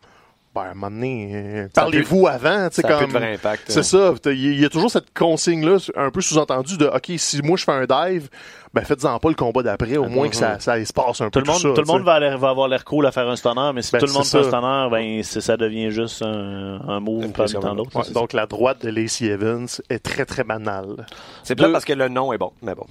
ben, à un moment donné, euh, parlez-vous avant, tu sais, Ça a plus comme... de vrai impact. C'est ça. Il y a toujours cette consigne-là, un peu sous-entendue de OK, si moi je fais un dive, ben faites-en pas le combat d'après, au moins que ça, ça se passe un Tout peu le monde, ça, tout le monde va, aller- va avoir l'air cool à faire un stunner, mais si Ben, tout le monde fait un stunner, ben, ça devient juste un, un move Une parmi pression. tant d'autres. Ouais, c'est donc la droite de Lacey Evans est très très banale. C'est Deux- parce que le nom est bon, mais bon.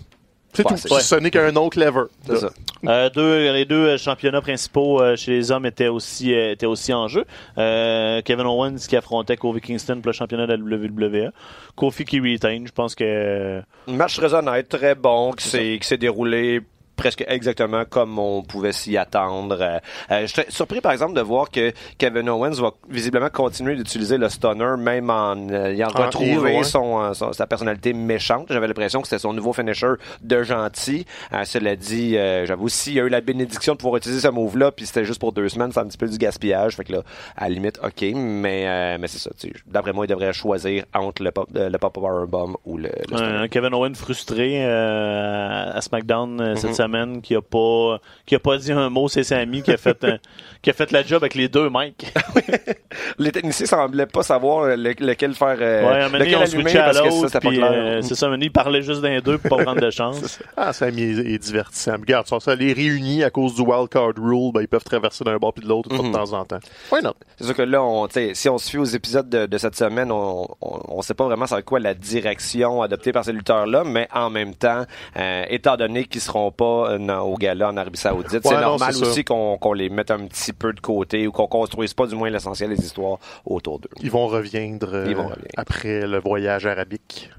C'est Ouais, tout. Ce n'est qu'un nom clever. C'est ça. Euh, deux, les deux euh, championnats principaux euh, chez les hommes étaient aussi, euh, étaient aussi en jeu. Euh, Kevin Owens qui affrontait Kofi Kingston pour le championnat de la WWE. Kofi qui retain, je pense que... Un match très honnête, très bon, qui s'est qui s'est déroulé presque exactement comme on pouvait s'y attendre. Euh, euh, je suis surpris, par exemple, de voir que Kevin Owens va visiblement continuer d'utiliser le stunner, même en euh, ayant En retrouvé son, euh, son- sa personnalité méchante. J'avais l'impression que c'était son nouveau finisher de gentil. Euh, cela dit, euh, j'avoue, s'il y a eu la bénédiction de pouvoir utiliser ce move-là, puis c'était juste pour deux semaines, c'est un petit peu du gaspillage. Fait que là, à la limite, OK, mais, euh, mais c'est ça. D'après moi, il devrait choisir entre le pop, le pop powerbomb ou le, le stunner. Un Kevin Owens frustré euh, à SmackDown cette Mhm. Semaine, qui a pas qui a pas dit un mot, c'est Sami qui a fait un- qui a fait la job avec les deux mecs. Les techniciens semblaient pas savoir le- lequel faire, euh, ouais, lequel on allumer switchait à parce que ça, l'autre, c'était pas puis clair. euh, c'est ça, à un moment donné, il parlait juste d'un deux pour pas prendre de chance. Ah, ça est, est divertissant. Regarde, ça, ça les réunit à cause du wild card rule, ben, ils peuvent traverser d'un bord puis de l'autre fois Mhm. de temps en temps. Why not? C'est sûr que là, on, si on se fie aux épisodes de, de cette semaine, on, on, on sait pas vraiment c'est quoi la direction adoptée par ces lutteurs-là, mais en même temps, euh, étant donné qu'ils seront pas euh, au gala en Arabie Saoudite, Ouais, c'est normal aussi qu'on qu'on les mette un petit peu de côté ou qu'on construise pas du moins l'essentiel des histoires autour d'eux. Ils vont reviendre, euh, Ils vont revenir. après le voyage arabique.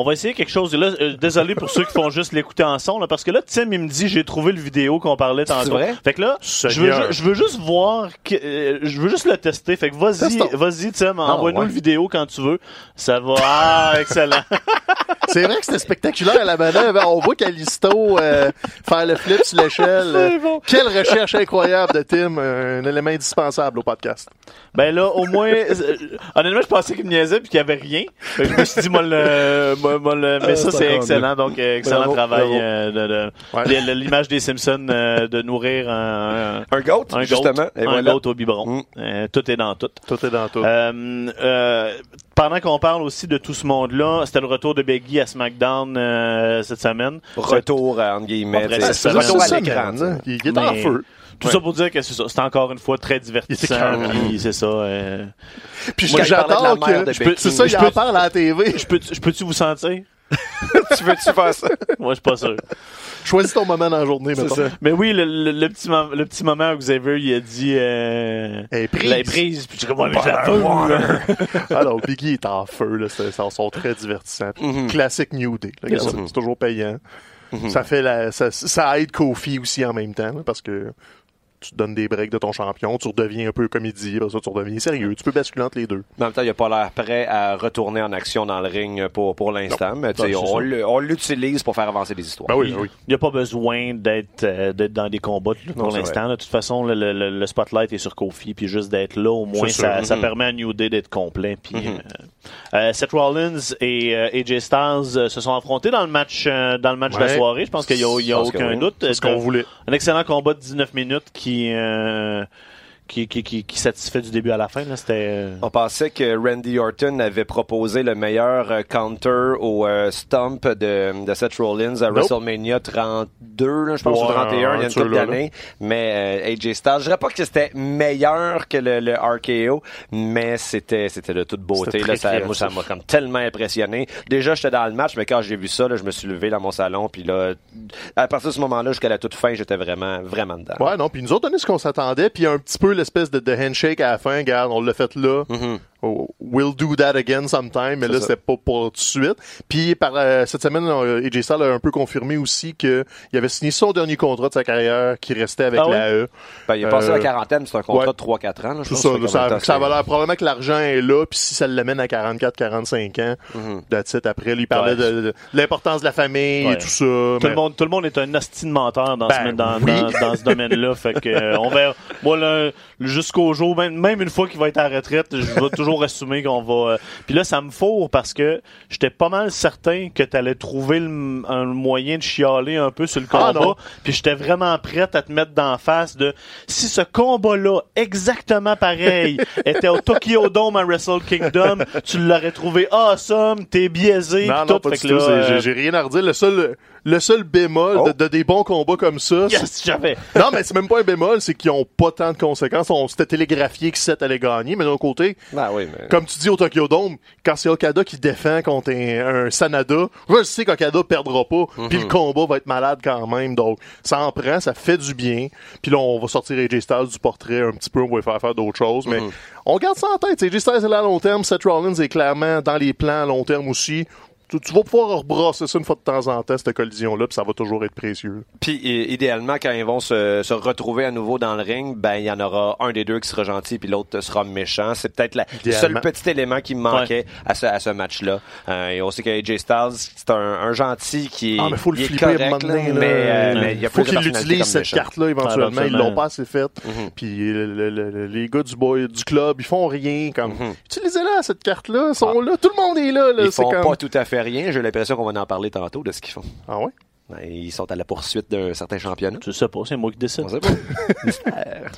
On va essayer quelque chose. Là, euh, désolé pour ceux qui font juste l'écouter en son, là, parce que là, Tim, il me dit j'ai trouvé le vidéo qu'on parlait tantôt. vrai? Fait que là, je veux, je juste voir, que, euh, je veux juste le tester. Fait que vas-y, vas-y, Tim, envoie-nous ouais. le vidéo quand tu veux. Ça va. Ah, excellent. C'est vrai que c'était spectaculaire à la manœuvre. On voit Calisto euh, faire le flip sur l'échelle. C'est bon. Quelle recherche incroyable de Tim, un élément indispensable au podcast. Ben là, au moins, euh, honnêtement, je pensais qu'il me niaisait puis qu'il y avait rien. Fait que je me suis dit, moi, le, le- mais Euh, ça, c'est excellent. Donc, euh, excellent Bravo, travail euh, de, l'image des Simpsons de nourrir un, Un goat, un, justement. goat, Et un voilà. goat au biberon. Mm. Tout est dans tout. Tout est dans tout. Pendant qu'on parle aussi de tout ce monde-là, c'était le retour de Becky à SmackDown euh, cette semaine. Retour, euh, entre guillemets. Après, sais, c'est retour à ça, l'écran. hein. Il, est en feu. Tout Ouais. ça pour dire que c'est ça. C'était encore une fois très divertissant. puis C'est ça. euh, Puis Moi, je parlais de la j'adore mère de que... C'est ça, Je peux- en parle à la TV. je peux, je peux-tu vous sentir? tu veux-tu faire ça? Moi, je suis pas sûr. Choisis ton moment dans la journée, ça. Mais oui, le, le- le petit, le petit moment où Xavier il a dit euh, est prise. la prise, puis tu comme ouais, mais je. Alors, Biggie est en feu, là. C'est- Ça sont très divertissants. Puis, Mhm. Classique New Day. là. C'est toujours payant. Mhm. Ça fait la, ça, ça aide Kofi aussi en même temps, là, parce que tu te donnes des breaks de ton champion, tu redeviens un peu comédie, ça, tu redeviens sérieux. Tu peux basculer entre les deux. En même temps, il a pas l'air prêt à retourner en action dans le ring pour, pour l'instant, mais on l'utilise pour faire avancer les histoires. Ben oui, Il ben oui. n'y a pas besoin d'être euh, d'être dans des combats pour l'instant. De toute façon, le, le- spotlight est sur Kofi, puis juste d'être là, au moins, ça, Mhm. permet à New Day d'être complet. Puis, Mhm. euh, euh, Seth Rollins et euh, AJ Styles se sont affrontés dans le match euh, dans le match de la soirée. Je pense qu'il n'y a, il y a aucun doute. C'est ce qu'on voulait. Un excellent combat de 19 minutes qui... qui euh, qui, qui, qui, qui satisfait du début à la fin. Là, c'était. euh, On pensait que Randy Orton avait proposé le meilleur euh, counter au euh, stomp de, de Seth Rollins à Nope. WrestleMania 32, là, je pense, ou Ouais, 31, il y a une un couple d'années. Mais euh, AJ Styles, je dirais pas que c'était meilleur que le, le RKO, mais c'était c'était de toute beauté. C'était Là, ça, moi, ça m'a comme tellement impressionné. Déjà, j'étais dans le match, mais quand j'ai vu ça, là, je me suis levé dans mon salon, puis là, à partir de ce moment-là jusqu'à la toute fin, j'étais vraiment, vraiment dedans. Ouais, non, puis nous autres, on est ce qu'on s'attendait, puis un petit peu l'espèce de, handshake à la fin, regarde, on l'a fait là. Oh, we'll do that again sometime, mais là, ça. c'était pas pour tout de suite. Puis par euh, cette semaine, euh, AJ Styles a un peu confirmé aussi qu'il avait signé son dernier contrat de sa carrière qui restait avec Ah ouais? la E. Ben, il a passé Euh, la quarantaine, c'est un contrat ouais. de 3-4 ans. Là, je Tout pense ça, ça, ça c'est? va l'air probablement que l'argent est là, puis si ça l'amène à 44-45 ans, that's it. Après, lui, il parlait. Ouais. de, de l'importance de la famille Ouais. et tout ça. Tout mais- le, monde, tout le monde est un hostie de menteur dans, Ben ce, dans, oui. dans, dans ce domaine-là. fait que, euh, on verra. Moi, là, jusqu'au jour, même, même une fois qu'il va être à la retraite, je vais toujours assumer qu'on va. euh, Puis là, ça me fourre parce que j'étais pas mal certain que tu allais trouver le- un moyen de chialer un peu sur le Ah, combat. non. Puis j'étais vraiment prête à te mettre d'en face de si ce combat-là, exactement pareil, était au Tokyo Dome à Wrestle Kingdom, tu l'aurais trouvé awesome, t'es biaisé, Non, pis non, tout. pas Fait du que tout. là, c'est- euh, J'ai j'ai rien à redire. Le seul, le seul bémol Oh. de, de des bons combats comme ça, Yes, j'avais. non, mais c'est même pas un bémol, c'est qu'ils ont pas tant de conséquences. On s'était télégraphié que Seth allait gagner, mais d'un côté, Ben oui, mais... comme tu dis au Tokyo Dome, quand c'est Okada qui défend contre un, un Sanada, je sais qu'Okada perdra pas, puis le combat va être malade quand même. Donc, ça en prend, ça fait du bien. Puis là, on va sortir AJ Styles du portrait un petit peu, on va faire faire d'autres choses, mais on garde ça en tête. AJ Styles est là à long terme, Seth Rollins est clairement dans les plans à long terme aussi. Tu, tu vas pouvoir rebrasser ça une fois de temps en temps, cette collision-là, puis ça va toujours être précieux. Puis idéalement, quand ils vont se, se retrouver à nouveau dans le ring, ben il y en aura un des deux qui sera gentil puis l'autre sera méchant. C'est peut-être le seul petit élément qui me manquait à ce, à ce match-là. Euh, et on sait que AJ Styles, c'est un, un gentil qui est, Ah, mais faut le flipper correct, donné, là, là. mais, euh, mais il y a faut l'utilisent comme cette méchant. carte-là éventuellement. Ah, ils l'ont pas assez faite. Puis le- le- le- les gars du boy, du club, ils font rien. Comme utilisez-la cette carte-là, ils sont là, tout le monde est là. là Ils c'est font comme... pas tout à fait rien. J'ai l'impression qu'on va en parler tantôt de ce qu'ils font. Ah ouais? Ben, Ils sont à la poursuite d'un certain championnat. Je sais pas, c'est moi qui décide. On sait pas.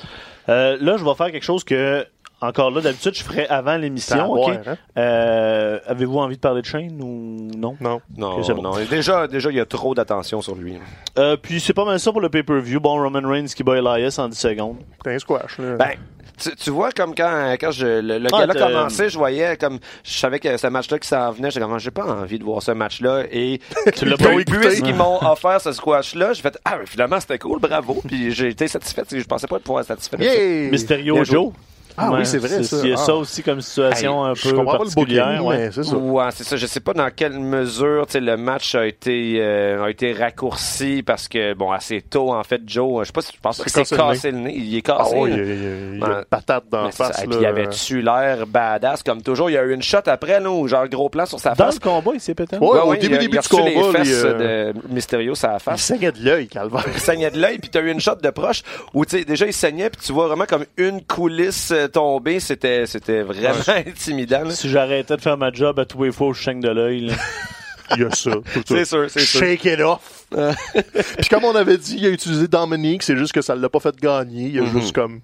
Euh, là, je vais faire quelque chose que, encore là, d'habitude, je ferais avant l'émission. à ok? boire, hein? Euh, Avez-vous envie de parler de Shane ou non? Non. Non, Ok, c'est bon. non. Déjà, déjà, il y a trop d'attention sur lui. Euh, puis c'est pas mal ça pour le pay-per-view. Bon, Roman Reigns qui bat Elias en 10 secondes. T'es un squash. Là. Ben, tu, tu vois, comme quand, quand je, le, le Ah, t'as- commençait, je voyais comme, je savais que ce match-là qui s'en venait, j'étais comme, j'ai pas envie de voir ce match-là. Et Tu l'as pas écouté? m'ont offert ce squash-là, j'ai fait, ah, mais finalement, c'était cool, bravo. Puis j'ai été satisfait, je pensais pas pouvoir être satisfait. Yeah! Mysterio. Joe. Ah oui, c'est vrai, ça. Il y a ça Ah. aussi comme situation un Je peu comprends pas le booking, ouais. mais c'est ça. Ouais, c'est ça. Je sais pas dans quelle mesure tu sais, le match a été euh, a été raccourci parce que bon assez tôt en fait Joe, je sais pas si je pense C'est que c'est cassé le cassé le nez. Il est Ah cassé. ouais, il y a, il y a- il y a Ouais. une patate dans la face. Et puis il avait-tu l'air badass? Comme toujours. Il y a eu une shot après là, où genre gros plan sur sa Dans face. le combat, il s'est pété. Ouais, au début, début il a du reçu les combat, fesses les, euh, de Mysterio sur la Il face. saignait de l'œil, calvaire. Il saignait de l'œil, puis t'as eu une shot de proche où tu sais déjà il saignait, puis tu vois vraiment comme une coulisse tomber. C'était c'était vraiment intimidant. là. Si j'arrêtais de faire ma job à tous les fois, je saigne de l'œil. là. Il y a ça. tout ça. C'est sûr, c'est sûr. Shake it off. Puis comme on avait dit, il a utilisé Dominique, c'est juste que ça l'a pas fait gagner. Il a Mhm. juste comme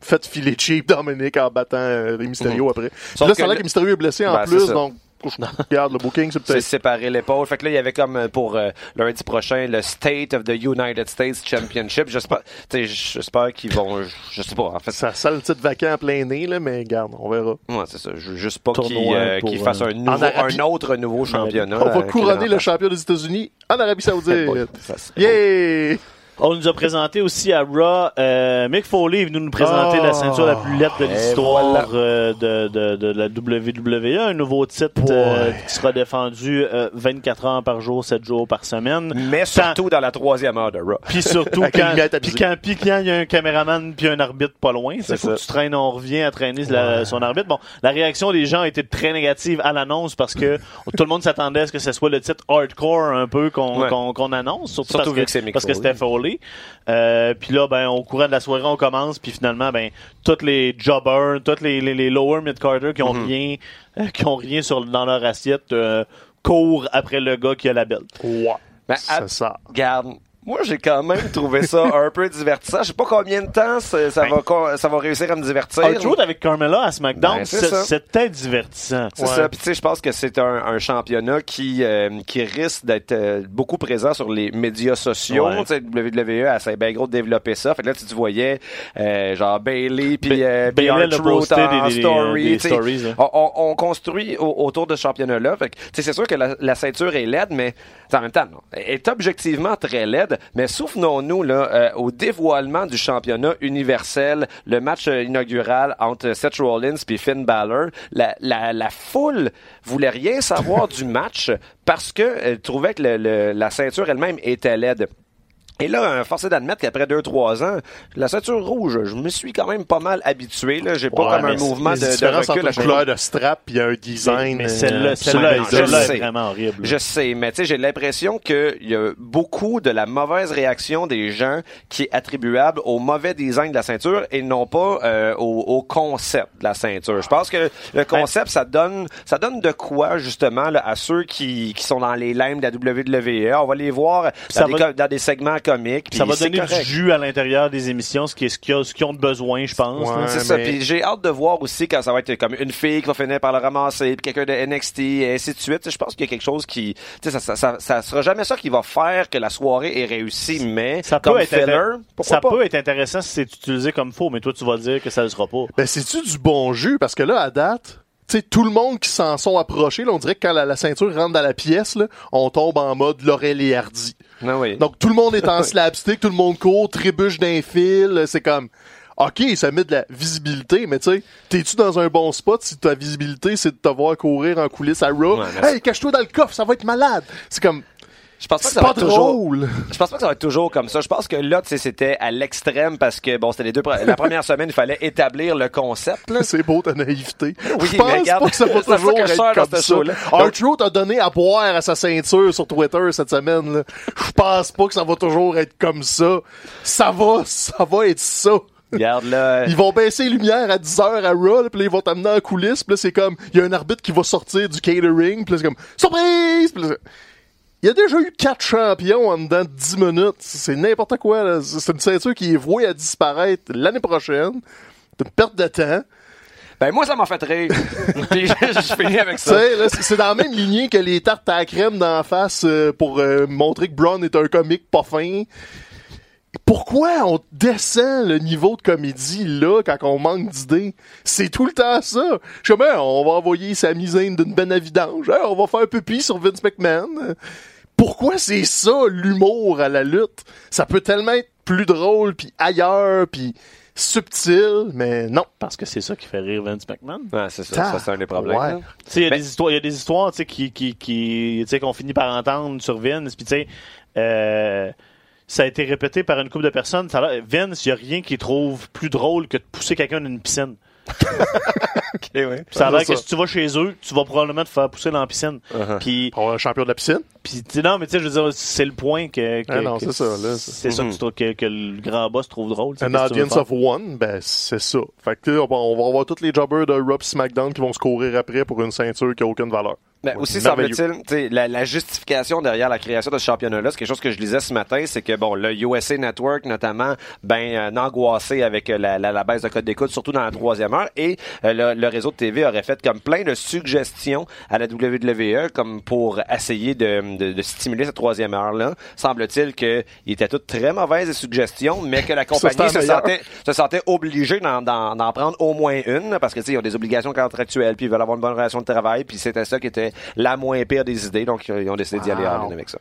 fait filer cheap Dominique en battant euh, les Mysterio après. Puis Sauf là, que ça a l'air le- que Mysterio est blessé en Ben, c'est plus, ça. donc regarde le booking, c'est C'est peut-être séparer l'épaule. Fait que là, il y avait comme euh, pour euh, lundi prochain le State of the United States Championship. J'espère, j'espère qu'ils vont, je sais pas, en fait. ça sale le titre vacant en plein nez, là, mais garde, on verra. Ouais, c'est ça. Je veux juste pas qu'ils euh, fassent un, nouveau, Arabie. un autre nouveau championnat. on va couronner le champion des États-Unis en Arabie Saoudite. C'est. Yeah! On nous a présenté aussi à Raw. Euh, Mick Foley est venu nous présenter Oh. la ceinture la plus lettre de Et l'histoire voilà. euh, de, de, de la WWE. Un nouveau titre euh, qui sera défendu euh, 24 heures par jour, 7 jours par semaine. Mais surtout dans la troisième heure de Raw. Puis surtout, quand, tamisée. quand, puis quand il y a un caméraman puis un arbitre pas loin, il faut ça. que tu traînes, on revient à traîner la- son arbitre. Bon, la réaction des gens a été très négative à l'annonce parce que tout le monde s'attendait à ce que ce soit le titre hardcore un peu qu'on Ouais. annonce, surtout, Surtout parce, que, c'est que Foley. Euh, puis là, ben, au courant de la soirée, on commence, puis finalement, ben, tous les jobbers, tous les, les, les lower mid-carder qui ont Mm-hmm. rien, euh, qui ont rien sur, dans leur assiette, euh, courent après le gars qui a la belle. Ouais. Ben, Ça à- sort. Garde, Moi, j'ai quand même trouvé ça un peu divertissant. Je sais pas combien de temps ça, ça Ben. va, ça va réussir à me divertir. R-Truth avec Carmella à SmackDown, Ben, c'était divertissant. C'est Ouais. ça. Puis tu sais, je pense que c'est un, un championnat qui euh, qui risque d'être euh, beaucoup présent sur les médias sociaux. Ouais. Tu sais, WWE essaie bien gros de développer ça. Fait que là, tu, tu voyais euh, genre Bailey puis Ba- euh, en des- des- story. des stories, là. on, on- on construit au- autour de ce championnat-là. Fait que, tu sais, c'est sûr que la, la ceinture est laide, mais en même temps, non, elle est objectivement très laide. Mais souvenons-nous là euh, au dévoilement du championnat universel, le match euh, inaugural entre Seth Rollins puis Finn Balor. La, la, la foule voulait rien savoir du match parce que elle trouvait que le- le- la ceinture elle-même était laide. Et là, euh, force est d'admettre qu'après 2-3 ans, la ceinture rouge, je me suis quand même pas mal habitué. Là. J'ai pas Ouais, comme un mouvement de, de recul entre couleur de strap puis un design. mais euh, celle-là, celle-là, est vraiment horrible. Je sais, mais tu sais, j'ai l'impression qu'il y a beaucoup de la mauvaise réaction des gens qui est attribuable au mauvais design de la ceinture et non pas euh, au, au concept de la ceinture. Je pense que le concept, ça donne, ça donne de quoi justement là, à ceux qui, qui sont dans les limes de la WWE. On va les voir dans, Ça des, va- dans des segments Ça va c'est donner correct. du jus à l'intérieur des émissions, ce qui est- ce qu'ils ont, de besoin, je pense. Ouais. C'est ça. Puis j'ai hâte de voir aussi quand ça va être comme une fille qui va finir par le ramasser, puis quelqu'un de NXT, et ainsi de suite. Tu Je pense qu'il y a quelque chose qui, tu sais, ça, ça, ça, ça sera jamais ça qui va faire que la soirée est réussie, mais Ça peut, comme être filler, intér- pourquoi ça pas? peut être intéressant si c'est utilisé comme faux, mais toi, tu vas dire que ça ne sera pas. Ben, c'est-tu du bon jus? Parce que là, à date, tu sais, tout le monde qui s'en sont approchés, là, on dirait que quand la, la ceinture rentre dans la pièce, là, on tombe en mode Laurel et Hardy. Non, oui. Donc, tout le monde est en slapstick, tout le monde court, trébuche d'un fil, c'est comme... OK, ça met de la visibilité, mais tu sais, t'es-tu dans un bon spot si ta visibilité, c'est de te voir courir en coulisses à Raw? Ouais, mais hey, cache-toi dans le coffre, ça va être malade! C'est comme... je pense pas que ça va toujours, je pense pas que ça va être toujours comme ça. Je pense que là, tu sais, c'était à l'extrême parce que, bon, c'était les deux, la première semaine, il fallait établir le concept, là. C'est beau ta naïveté. Oui, je pense mais regarde, pas que ça va ça toujours que être comme ça. show-là. R-Truth a donné à boire à sa ceinture sur Twitter cette semaine. là. Je pense pas que ça va toujours être comme ça. Ça va, ça va être ça. Regarde, là. Ils vont baisser les lumières à 10h à Raw, là, puis là, ils vont t'amener en coulisses, puis là, c'est comme, il y a un arbitre qui va sortir du catering, puis là, c'est comme, surprise! Là, il y a déjà eu quatre champions en dedans de 10 minutes. C'est n'importe quoi. C'est une ceinture qui est vouée à disparaître l'année prochaine. C'est une perte de temps. Ben, moi, ça m'a fait rire. Puis, je, finis avec ça. c'est dans la même lignée que les tartes à la crème d'en face euh, pour euh, montrer que Braun est un comique pas fin. Pourquoi on descend le niveau de comédie là quand on manque d'idées? C'est tout le temps ça. Je sais on va envoyer sa misaine d'une bonne à vidange. Hein, on va faire un pipi sur Vince McMahon. Pourquoi c'est ça l'humour à la lutte? Ça peut tellement être plus drôle, puis ailleurs, puis subtil, mais non. Parce que c'est ça qui fait rire Vince McMahon. Ouais, c'est ça. Ça, c'est un des problèmes. Ouais. sais, il y a Ben- des histoires, il y a des histoires, tu sais, qui, qu'on finit par entendre sur Vince, puis tu sais, euh, ça a été répété par une couple de personnes. Vince, il y a rien qui trouve plus drôle que de pousser quelqu'un dans une piscine. Ok, ouais. Ça a l'air que si tu vas chez eux, tu vas probablement te faire pousser dans la piscine. Uh-huh. Puis, Pour un champion de la piscine? puis non, mais tu sais, je veux dire, c'est le point que, que- Ah que c'est ça, là. c'est ça que, Mhm. tu trouves que, que le grand boss trouve drôle. Un audience of one, ben c'est ça. Fait que on va- on va avoir tous les jobbers de Raw pis SmackDown qui vont se courir après pour une ceinture qui a aucune valeur. Ben, aussi, semble-t-il, la, la justification derrière la création de ce championnat-là, c'est quelque chose que je lisais ce matin, c'est que, bon, le USA Network, notamment, ben, euh, angoissé avec euh, la, la, la baisse de code d'écoute, surtout dans la troisième heure, et euh, le, le réseau de TV aurait fait comme plein de suggestions à la WWE, comme pour essayer de, de, de stimuler cette troisième heure-là. Semble-t-il qu'il était toutes très mauvaises, les suggestions, mais que la compagnie se sentait, se sentait obligée d'en, d'en, d'en prendre au moins une, parce que, tu sais, ils ont des obligations contractuelles, puis ils veulent avoir une bonne relation de travail, puis c'était ça qui était la moins pire des idées, donc euh, ils ont décidé d'y aller Wow. all-in avec ça.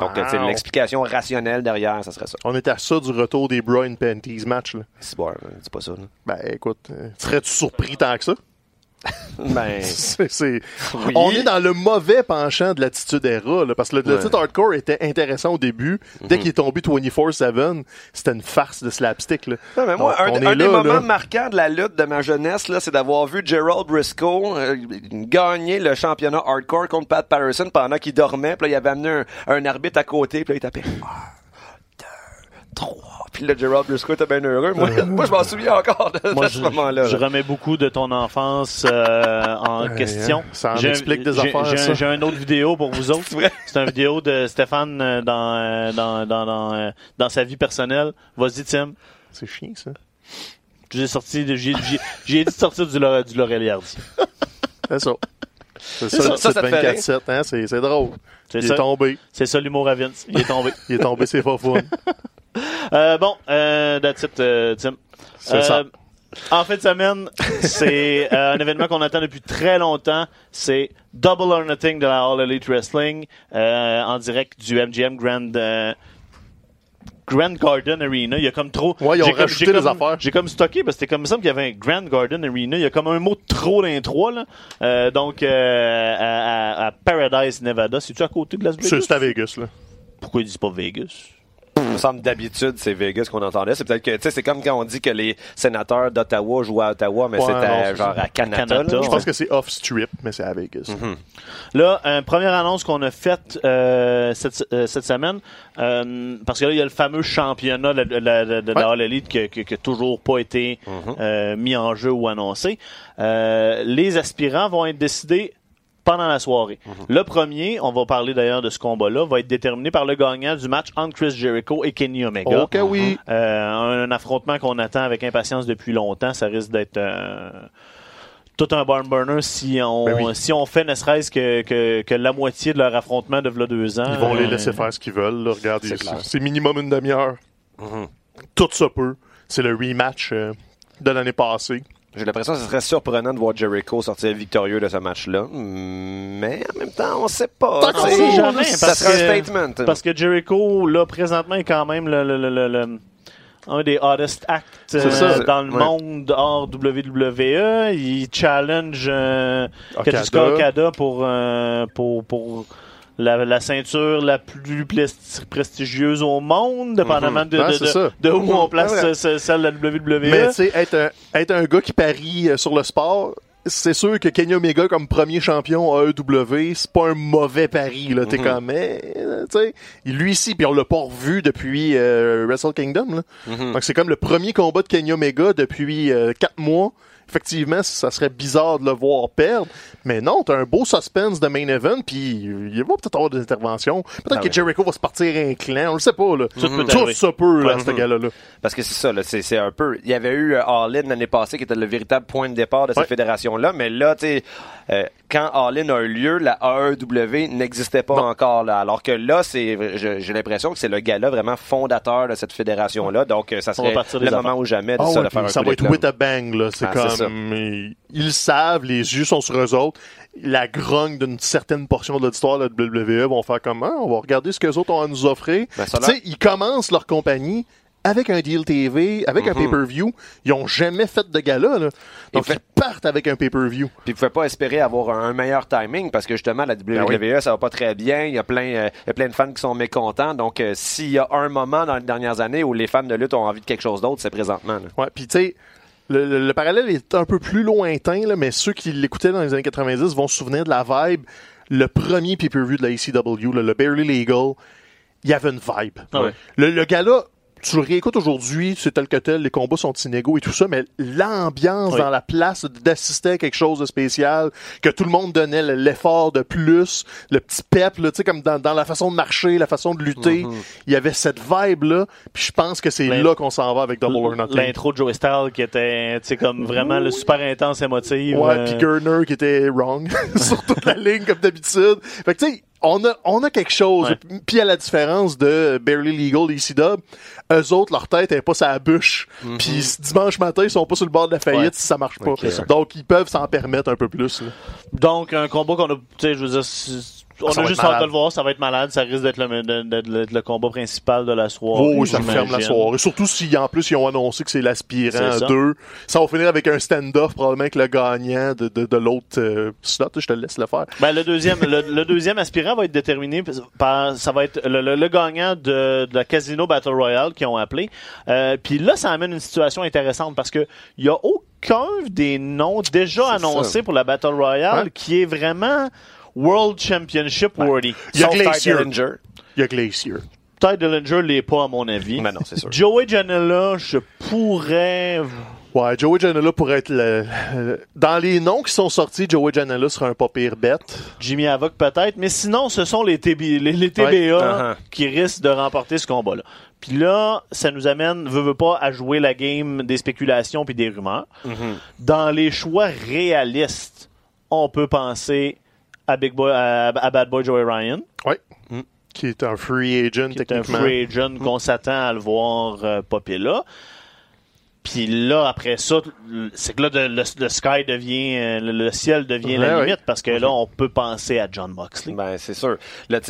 Donc, euh, c'est l'explication rationnelle derrière, ça serait ça. On est à ça du retour des Bra and Panties match, là. C'est bon, euh, pas ça. là. Ben écoute, serais-tu surpris tant que ça? Ben, C'est, c'est- Oui. On est dans le mauvais penchant de l'attitude era, là, parce que le, titre hardcore était intéressant au début. Dès Mhm. qu'il est tombé 24-7, c'était une farce de slapstick. Là. Non, mais moi, On- un, on un est des là, moments là. marquants de la lutte de ma jeunesse, là, c'est d'avoir vu Gerald Briscoe euh, gagner le championnat hardcore contre Pat Patterson pendant qu'il dormait. Puis là, il avait amené un, un arbitre à côté. Puis là, il tapait 1, 2, 3. Puis le Gerald Briscoe était bien heureux. Moi, moi je m'en souviens encore de, Moi, de ce je, moment-là. je remets beaucoup de ton enfance euh, en Ouais, question. ça en explique des affaires, J'ai ça. un- autre vidéo pour vous autres. C'est vrai? C'est une vidéo de Stéphane euh, dans, euh, dans, dans, dans, euh, dans sa vie personnelle. Vas-y, Tim. C'est chiant, ça. J'ai sorti, de- j'ai dit de sortir du, Laure- du Laurel. C'est ça. C'est ça, ça, ça, le ça te fait 24-7, hein? C'est c'est drôle. C'est Il est ça. tombé. C'est ça l'humour à Vince. Il est tombé. Il est tombé, c'est pas fun. Euh, bon, euh, that's it, euh, Tim. C'est ça. Euh, En fin de semaine, c'est un événement qu'on attend depuis très longtemps. C'est Double or Nothing de la All Elite Wrestling en direct du MGM Grand Grand Garden Arena. Il y a comme trop. Ouais, ils ont rajouté des affaires. J'ai comme stocké parce que c'était comme semble qu'il y avait un Grand Garden Arena. Il y a comme un mot de trop dans les trois là. Euh, donc euh, à, à- Paradise, Nevada. C'est tu à côté de Las Vegas c'est à Vegas, là. Pourquoi ils disent pas Vegas? Il me semble d'habitude, c'est Vegas qu'on entendait. C'est peut-être que, tu sais, c'est comme quand on dit que les sénateurs d'Ottawa jouaient à Ottawa, mais Ouais, c'était genre à Canada. Je ouais. pense que c'est off-strip, mais c'est à Vegas. Là, une première annonce qu'on a faite euh, cette, euh, cette semaine, euh, parce que là, il y a le fameux championnat de, de, de, de la Ouais. All Elite qui qui- qui a toujours pas été Mhm. euh, mis en jeu ou annoncé. Euh, les aspirants vont être décidés pendant la soirée. Mhm. Le premier, on va parler d'ailleurs de ce combat-là, va être déterminé par le gagnant du match entre Chris Jericho et Kenny Omega. Ok, oui. Euh, un, affrontement qu'on attend avec impatience depuis longtemps. Ça risque d'être euh, tout un barn burner si on, Ben oui. si on fait ne serait-ce que, que, que la moitié de leur affrontement de v'là deux ans. Ils vont les Euh, laisser faire ce qu'ils veulent. là. Regarde, c'est minimum une demi-heure. Mhm. Tout ça peut. C'est le rematch euh, de l'année passée. J'ai l'impression que ce serait surprenant de voir Jericho sortir victorieux de ce match-là. Mais en même temps, on sait pas. Tant qu'on sait jamais, ça parce serait que- un statement. Parce que Jericho, là, présentement, est quand même le, le- le- le- le- un des hottest acts euh, ça. dans le Ouais. monde hors WWE. Il challenge euh, Okada. Okada pour, euh, pour, pour la, la ceinture la plus prestigieuse au monde, dépendamment de, Ouais, de- où on place ouais. ce- celle de la WWE. Mais tu sais, être un, être un gars qui parie euh, sur le sport, c'est sûr que Kenny Omega comme premier champion AEW, c'est pas un mauvais pari. là. T'es Mhm. comme, mais, euh, lui ici, puis on l'a pas revu depuis euh, Wrestle Kingdom. Là. Mhm. Donc c'est comme le premier combat de Kenny Omega depuis euh, quatre mois. Effectivement, ça serait bizarre de le voir perdre. Mais non, t'as un beau suspense de main event, puis il va peut-être avoir des interventions. Peut-être Ah que ouais. Jericho va se partir un clan, on le sait pas. Là. Tout ça peut, là, Ouais. ce gars-là. là. Parce que c'est ça, là, c'est, un peu. Il y avait eu euh, All In l'année passée qui était le véritable point de départ de cette Ouais. fédération-là, mais là, tu sais, euh, quand All In a eu lieu, la AEW n'existait pas Non. encore là. Alors que là, c'est, j'ai l'impression que c'est le gars-là vraiment fondateur de cette fédération-là. Donc, euh, ça serait le moment ou jamais de, Ah ça, ouais, de faire un ça coup va être with a bang, là. C'est Ah, c'est ça. comme, ils, savent, les yeux sont sur eux autres. La grogne d'une certaine portion de l'auditoire de la WWE vont faire comme, Ah, on va regarder ce que les autres ont à nous offrir. Ben, tu sais, ils commencent leur compagnie avec un deal TV, avec un Mhm. pay-per-view. Ils ont jamais fait de gala, là. Donc, Ils fait- ils partent avec un pay-per-view. Puis ils pouvaient pas espérer avoir un, meilleur timing parce que justement la WWE Ben ça va pas très bien, il y a plein euh, il y a plein de fans qui sont mécontents donc euh, s'il y a un moment dans les dernières années où les fans de lutte ont envie de quelque chose d'autre, c'est présentement. là. Ouais, puis tu sais, le, le- le parallèle est un peu plus lointain, là, mais ceux qui l'écoutaient dans les années 90 vont se souvenir de la vibe. Le premier pay-per-view de la ECW, là, le Barely Legal, il y avait une vibe. Ah ouais. Le, le gars-là, tu le réécoutes aujourd'hui, c'est tel que tel, les combats sont inégaux et tout ça, mais l'ambiance Oui. dans la place d'assister à quelque chose de spécial, que tout le monde donnait le- l'effort de plus, le petit pep, tu sais, comme dans, dans la façon de marcher, la façon de lutter, il y avait cette vibe-là, puis je pense que c'est là qu'on s'en va avec Double or Nothing. L'intro de Joey Styles qui était, tu sais, comme vraiment le super intense émotif. Ouais, euh, puis Gurner qui était wrong sur toute la ligne comme d'habitude. Fait que tu sais, on a, on a quelque chose. Ouais. Puis à la différence de Barely Legal et ECW, eux autres, leur tête est pas sur la bûche. Puis ce dimanche matin, ils sont pas sur le bord de la faillite Ouais. si ça marche pas. Donc ils peuvent s'en permettre un peu plus. là. Donc, un combat qu'on a, tu sais, je veux dire, on Ça a va juste hâte de le voir, ça va être malade, ça risque d'être le, de- de- de- le combat principal de la soirée. Oh, oui, ça ferme la soirée. Surtout si en plus ils ont annoncé que c'est l'aspirant C'est ça. 2. Ça va finir avec un stand-off probablement avec le gagnant de, de, de l'autre euh, slot. Je te laisse le faire. Ben, le deuxième, le, le deuxième aspirant va être déterminé par, ça va être le, le- le gagnant de, de la Casino Battle Royale qui ont appelé. Euh, Puis là, ça amène une situation intéressante parce que il y a aucun des noms déjà annoncés ça. pour la Battle Royale qui est vraiment World Championship worthy. Il y a Glacier. Il y a Glacier. Ty Dillinger l'est pas, à mon avis. Mais non, c'est sûr. Joey Janela, je pourrais... Ouais, Joey Janela pourrait être le, Dans les noms qui sont sortis, Joey Janela sera un pas pire bête. Jimmy Havoc peut-être, mais sinon, ce sont les, TB, les, les TBA Ouais. Uh-huh. qui risquent de remporter ce combat-là. Puis là, ça nous amène, veut, veut pas, à jouer la game des spéculations puis des rumeurs. Mhm. Dans les choix réalistes, on peut penser à Big Boy, à, à Bad Boy Joey Ryan, Ouais. Mm. Qui est un free agent, qui est un techniquement. free agent qu'on s'attend à le voir euh, popper là. Puis là, après ça, c'est que là, le, le sky devient, euh, le, le ciel devient la ouais. limite parce que là, on peut penser à John Moxley. Ben, c'est sûr. Là,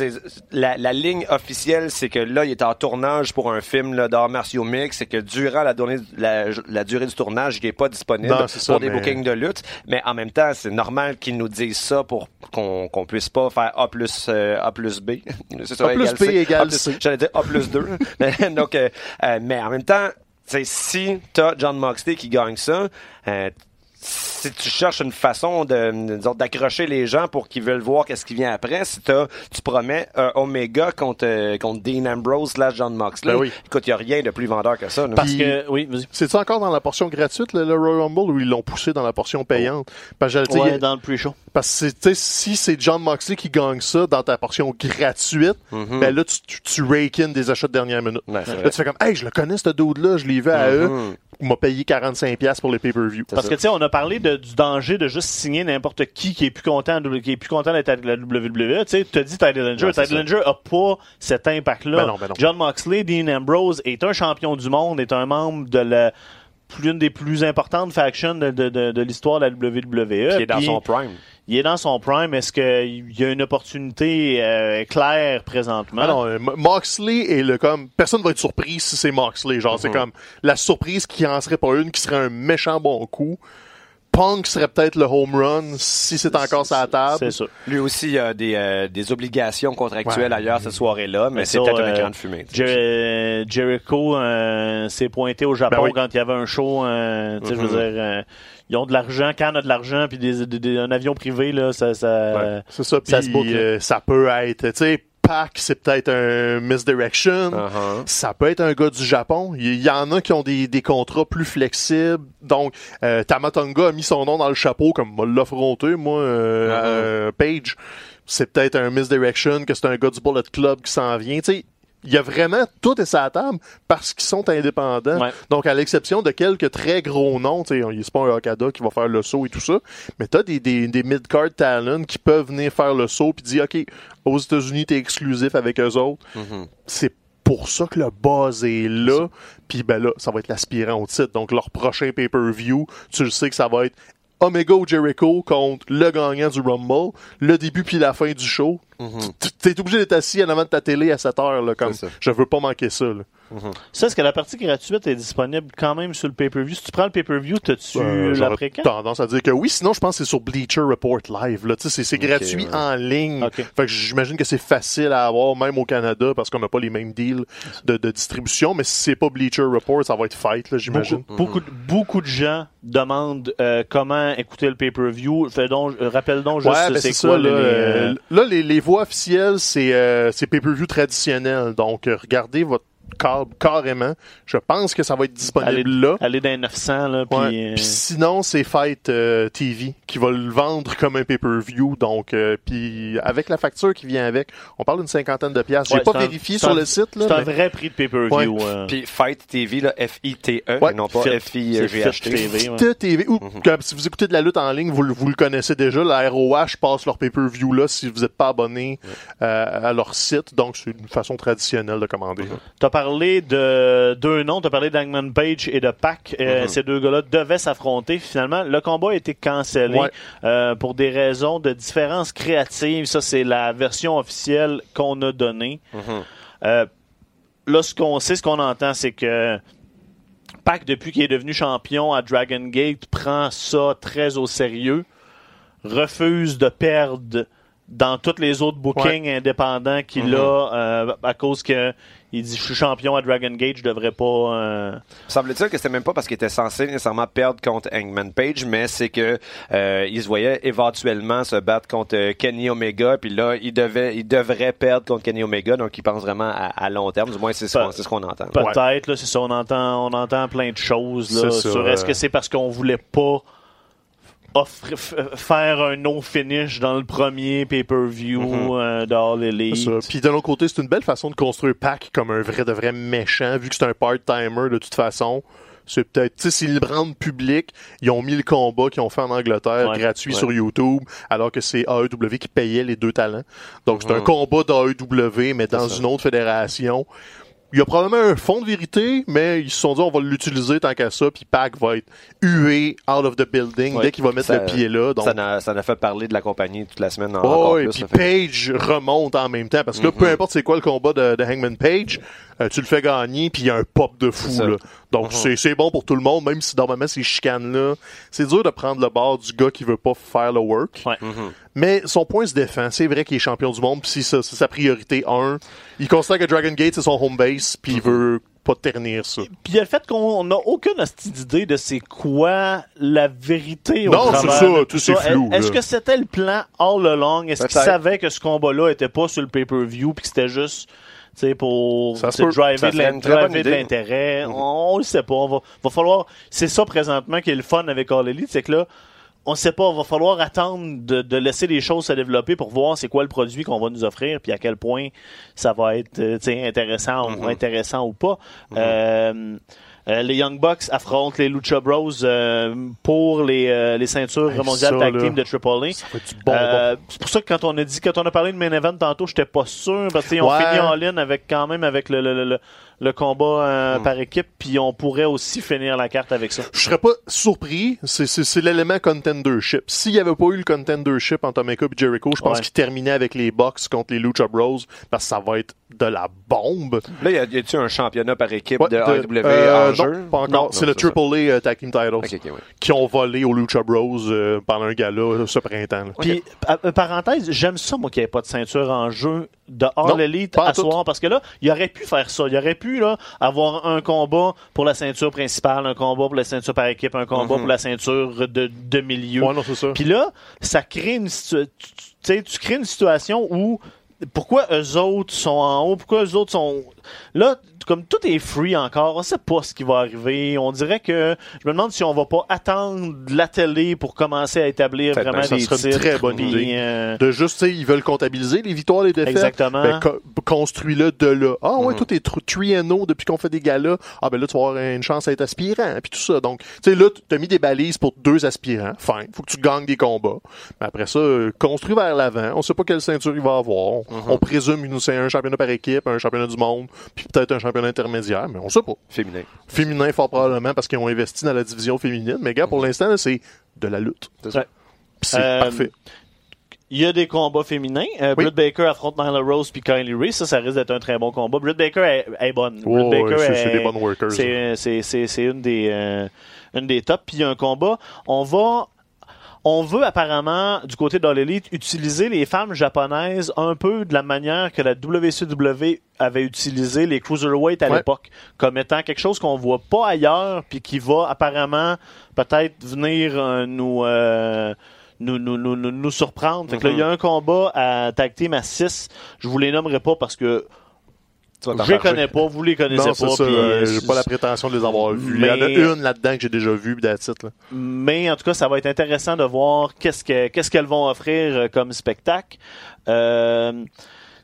la, la ligne officielle, c'est que là, il est en tournage pour un film d'art martiaux mix, c'est que durant la, durée- la, la durée du tournage, il est pas disponible Non, ça, pour des mais- bookings de lutte. Mais en même temps, c'est normal qu'ils nous disent ça pour qu'on qu'on puisse pas faire A plus, euh, A plus B. Ça, A plus B égale C. J'allais dire A plus 2. Donc, euh, euh, mais en même temps, tu si t'as John Moxley qui gagne ça, euh, si tu cherches une façon de disons, d'accrocher les gens pour qu'ils veulent voir qu'est-ce qui vient après, si t'as- tu promets un Omega contre, euh, contre Dean Ambrose slash John Moxley, Ben oui. écoute, il a rien de plus vendeur que ça. Parce Puis- que, oui, vas-y. C'est-tu encore dans la portion gratuite, le, le Royal Rumble, ou ils l'ont poussé dans la portion payante? Parce que Ouais, dans le pre-show. Parce que c'est- tu sais, si c'est John Moxley qui gagne ça dans ta portion gratuite, ben là, tu, tu, tu rake in des achats de dernière minute. Ouais, c'est là, tu fais comme, hey, je le connais, ce dude-là, je l'ai vu à eux, Mhm. il m'a payé 45$ pour les pay-per-view. Parce que, tu sais, on a parlé de- du danger de juste signer n'importe qui qui est plus content, qui est plus content d'être à la WWE. Tu sais, tu as dit Ty Dillinger a pas cet impact-là. Ben non, ben non. John Moxley, Dean Ambrose est un champion du monde, est un membre de la l'une des plus importantes factions de, de, de, de l'histoire de la WWE. Qui est dans son prime. il est dans son prime. Est-ce qu'il y a une opportunité euh, claire présentement? Ah non, euh, Moxley est le comme personne va être surpris si c'est Moxley. Genre, c'est comme la surprise qui en serait pas une, qui serait un méchant bon coup. Punk serait peut-être le home run si c'est encore sa table. C'est ça. Lui aussi il a des, euh, des obligations contractuelles Ouais. ailleurs cette soirée-là, mais Mais c'est peut-être un euh, écran de fumée. tu sais. Jer- Jericho euh, s'est pointé au Japon Ben oui. quand il y avait un show. euh, tu sais, Je veux dire, euh, ils ont de l'argent. Quand on a de l'argent puis des, des- des- un avion privé, là, ça, ça, Ouais. Ça, Ça se boucle, euh, ça peut être, tu sais, Pac, c'est peut-être un misdirection. Uh-huh. Ça peut être un gars du Japon. Il y, en a qui ont des, des contrats plus flexibles. Donc, euh, Tamatonga a mis son nom dans le chapeau comme m'a l'affronté, moi, euh, Uh-huh. euh, Page. C'est peut-être un misdirection, que c'est un gars du Bullet Club qui s'en vient. Tu sais, il y a vraiment tout est la table parce qu'ils sont indépendants. Ouais. Donc, à l'exception de quelques très gros noms, tu sais, c'est pas un Okada qui va faire le saut et tout ça, mais t'as des, des, des mid-card talents qui peuvent venir faire le saut puis dire, OK, aux États-Unis, t'es exclusif avec eux autres. Mhm. C'est pour ça que le buzz est là. Puis ben là, ça va être l'aspirant au titre. Donc, leur prochain pay-per-view, tu le sais que ça va être Omega ou Jericho contre le gagnant du Rumble, le début puis la fin du show. Tu- T'es obligé d'être assis en avant de ta télé à 7 heures, là, comme je veux pas manquer ça. Là. Ça, est-ce que la partie gratuite est disponible quand même sur le pay-per-view? Si tu prends le pay-per-view, t'as-tu Euh, l'après-quand? tendance à dire que oui, sinon je pense que c'est sur Bleacher Report Live. Là. C'est, gratuit ouais. en ligne. Fait que j'imagine que c'est facile à avoir, même au Canada, parce qu'on n'a pas les mêmes deals de, de distribution. Mais si c'est pas Bleacher Report, ça va être fight, là, j'imagine. Beaucoup, beaucoup, de- beaucoup de gens demandent euh, comment écouter le pay-per-view. Fais donc, rappelle donc juste Ouais, ben c'est quoi ça. les- Là, les, euh, euh, là, les, les voix officielles, c'est, euh, c'est pay-per-view traditionnel. Donc, regardez votre câble carrément. Je pense que ça va être disponible aller, là. aller dans les 900, là, puis... Ouais. euh, sinon, c'est Fight euh, TV qui va le vendre comme un pay-per-view. Donc, euh, puis avec la facture qui vient avec, on parle d'une cinquantaine de piastres. J'ai ouais, pas un- vérifié sur un- le site. Là, C'est un mais- vrai prix de pay-per-view. Ouais. euh. Puis Fight TV, là, F-I-T-E, Ouais, et non pas Fit. F-I-G-H-T. C'est Fit TV, ouais. Fit TV. Ou, Mhm. comme si vous écoutez de la lutte en ligne, vous, le- vous le connaissez déjà. La ROH passe leur pay-per-view là si vous n'êtes pas abonné euh, à leur site. Donc, c'est une façon traditionnelle de commander. Parlé de deux noms, t'as parlé d'Angman Page et de Pac. Euh, Mhm. Ces deux gars-là devaient s'affronter. Finalement, le combat a été cancellé Ouais. euh, pour des raisons de différences créatives. Ça, c'est la version officielle qu'on a donnée. Mhm. Euh, là, ce qu'on sait, ce qu'on entend, c'est que Pac, depuis qu'il est devenu champion à Dragon Gate, prend ça très au sérieux, refuse de perdre dans tous les autres bookings indépendants qu'il Mm-hmm. a euh, à cause que il dit je suis champion à Dragon Gate, je devrais pas. euh, Semble-t-il que c'était même pas parce qu'il était censé nécessairement perdre contre Hangman Page, mais c'est que euh, il se voyait éventuellement se battre contre euh, Kenny Omega, puis là il devait, il devrait perdre contre Kenny Omega, donc il pense vraiment à, à long terme. Du moins c'est ce Pe- qu'on c'est ce qu'on entend. Peut-être, là, c'est ça. On entend, on entend plein de choses. Là, sur est-ce euh. que c'est parce qu'on voulait pas offrir- f- faire un no-finish dans le premier pay-per-view euh, de All Elite? Ça. Puis de l'autre côté, c'est une belle façon de construire Pac comme un vrai de vrai méchant, vu que c'est un part-timer de toute façon. C'est peut-être, tu sais, s'ils le rendent public, ils ont mis le combat qu'ils ont fait en Angleterre Ouais, gratuit ouais. sur YouTube, alors que c'est AEW qui payait les deux talents. Donc c'est un Mhm. combat d'AEW, mais dans une autre fédération. Il y a probablement un fond de vérité, mais ils se sont dit on va l'utiliser tant qu'à ça, puis Pac va être hué out of the building Ouais. dès qu'il va mettre Ça- le pied là. Donc Ça n'a fait parler de la compagnie toute la semaine en- Oh, et puis fait Page remonte en même temps parce que là, peu importe c'est quoi le combat de, de Hangman Page, euh, tu le fais gagner puis il y a un pop de fou là. Donc c'est c'est bon pour tout le monde, même si normalement ces chicanes là, c'est dur de prendre le bord du gars qui veut pas faire le work. Ouais. Mais son point se défend. C'est vrai qu'il est champion du monde, puis si ça- c'est sa priorité 1. Il considère que Dragon Gate c'est son home base, puis il veut pas ternir ça. Puis il y a le fait qu'on n'a aucune d'idée de c'est quoi la vérité au Non, c'est ça, tout c'est flou, Est-ce que c'était le plan all along? Est-ce qu'il savait que ce combat-là était pas sur le pay-per-view puis que c'était juste sais, pour Ça driver de l'intérêt? On, on le sait pas. On va, va falloir. C'est ça présentement qui est le fun avec All Elite, c'est que là, on sait pas, va falloir attendre de, de laisser les choses se développer pour voir c'est quoi le produit qu'on va nous offrir puis à quel point ça va être euh, tu sais, intéressant ou intéressant ou pas. Euh, euh, les Young Bucks affrontent les Lucha Bros euh, pour les, euh, les ceintures Hey, mondiales tag team de Triple A. Du bon. Euh, c'est pour ça que quand on a dit, quand on a parlé de main event tantôt, j'étais pas sûr parce qu'ils ont Ouais. fini en ligne avec quand même avec le, le, le, le- le combat euh, Mm. par équipe, puis on pourrait aussi finir la carte avec ça. Je serais pas surpris. C'est, c'est, c'est l'élément contendership. S'il y avait pas eu le contendership entre Omega et Jericho, je pense Ouais. qu'il terminait avec les Bucks contre les Lucha Bros parce que ça va être de la bombe. Là, y a- y a-tu un championnat par équipe Ouais, de, de- AEW euh, en jeu? non, pas encore. Non, c'est non, le. Triple A euh, Tag Team Titles ouais. qui ont volé aux Lucha Bros euh, pendant un gala là, ce printemps. là. Puis, pa- euh, parenthèse, j'aime ça, moi, qu'il n'y ait pas de ceinture en jeu de All Non, Elite à soir, parce que là, il aurait pu faire ça. Il aurait pu, là, avoir un combat pour la ceinture principale, un combat pour la ceinture par équipe, un combat pour la ceinture de, de milieu. Ouais, non, c'est ça. Puis là, ça crée une tu crées une situation où pourquoi eux autres sont en haut, pourquoi eux autres sont là comme tout est free encore, on sait pas ce qui va arriver. On dirait que je me demande si on va pas attendre la télé pour commencer à établir vraiment des serait une très bonne idée. euh, De juste, ils veulent comptabiliser les victoires, les défaites. Exactement. Ben, co- construis-le de là. Ah ouais, Mhm. tout est 3 and 0 depuis qu'on fait des galas. Ah ben là, tu vas avoir une chance à être aspirant, puis tout ça. Donc, tu sais, là, tu as mis des balises pour deux aspirants. Fine. Faut que tu gagnes des combats. Mais après ça, euh, construis vers l'avant. On sait pas quelle ceinture il va avoir. Mhm. On présume nous c'est un championnat par équipe, un championnat du monde, puis peut-être un championnat intermédiaire, mais on sait pas. Féminin. Féminin, fort probablement, parce qu'ils ont investi dans la division féminine. Mais gars, pour l'instant, là, c'est de la lutte. C'est ça. Ouais. Euh, parfait. Il y a des combats féminins. Euh, Oui. Britt Baker affronte Nyla Rose puis Kylie Ray. Ça, ça risque d'être un très bon combat. Britt Baker est, est bonne. Ouais, Baker c'est- est- c'est des bonnes workers, c'est une des, euh, une des tops. Puis il y a un combat. On va, on veut apparemment, du côté de l'élite, utiliser les femmes japonaises un peu de la manière que la WCW avait utilisé les cruiserweight à Ouais. l'époque, comme étant quelque chose qu'on voit pas ailleurs, puis qui va apparemment peut-être venir euh, nous, euh, nous, nous, nous, nous, surprendre. Fait que là, il y a un combat à tag team à 6. Je vous les nommerai pas parce que je les connais pas, vous les connaissez Non, pas. ça. puis, euh, euh, J'ai pas la prétention de les avoir vus. Il y en a Mais- une là-dedans que j'ai déjà vue, là. Mais en tout cas, ça va être intéressant de voir qu'est-ce que qu'est-ce qu'elles vont offrir euh, comme spectacle. Euh,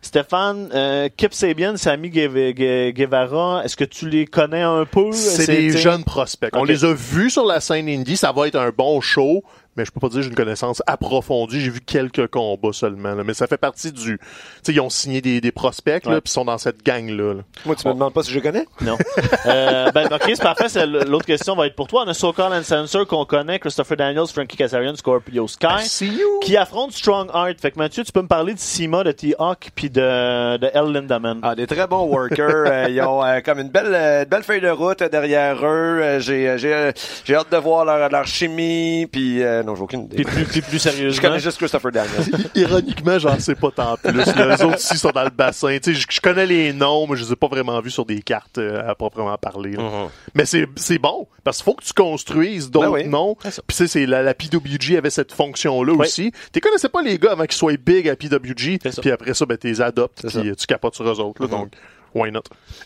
Stéphane, euh, Kip Sabian, Sami Guev- Gue- Guevara, est-ce que tu les connais un peu? C'est des jeunes prospects. On les a vus sur la scène indie. Ça va être un bon show. Mais je peux pas dire que j'ai une connaissance approfondie. J'ai vu quelques combats seulement. là. Mais ça fait partie du... Tu sais, ils ont signé des, des prospects, là, Ouais. puis ils sont dans cette gang-là. là. Moi, tu me demandes pas si je connais? Non. euh, ben, ok, c'est parfait. c'est- L'autre question va être pour toi. On a Sokal and Sensor qu'on connaît, Christopher Daniels, Frankie Kazarian, Scorpio Sky. See you! Qui affrontent Strong Art. Fait que Mathieu, tu peux me parler de Sima, de T-Hawk, puis de, de L. Lindaman. Ah, des très bons workers. Euh, ils ont euh, comme une belle, euh, une belle feuille de route derrière eux. J'ai, j'ai, j'ai hâte de voir leur, leur chimie. Puis, euh, Euh, non, j'ai aucune idée. Puis plus, puis plus Je connais juste Christopher Daniels. Ironiquement, j'en sais pas tant plus. Les autres aussi sont dans le bassin. Tu sais, je, je connais les noms, mais je les ai pas vraiment vus sur des cartes euh, à proprement parler. là. Mhm. Mais c'est c'est bon, parce qu'il faut que tu construises d'autres Ben oui. noms. Puis tu sais, c'est la, la PWG avait cette fonction-là Oui. aussi. Tu connaissais pas les gars avant qu'ils soient big à PWG, C'est ça. puis après ça, ben, tu les adoptes, C'est puis euh, tu capotes sur eux autres. Là, Mhm. Donc, why not?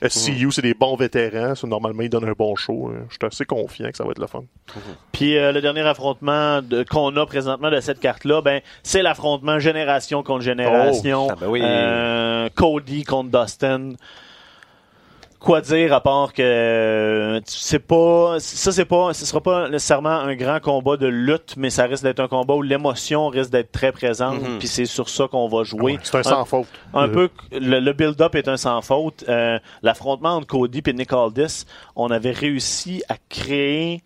SCU, c'est des bons vétérans. Ça, normalement, ils donnent un bon show. Euh, Je suis assez confiant que ça va être le fun. Puis euh, le dernier affrontement de- qu'on a présentement de cette carte-là, ben c'est l'affrontement génération contre génération. Oh, ah ben oui. Euh, Cody contre Dustin. Quoi dire à part que euh, c'est pas ça c'est pas ce sera pas nécessairement un grand combat de lutte mais ça risque d'être un combat où l'émotion risque d'être très présente Mhm. puis c'est sur ça qu'on va jouer Ouais, c'est un sans faute. un Euh, peu le, le build-up est un sans faute. Euh, L'affrontement entre Cody et Nick Aldis, on avait réussi à créer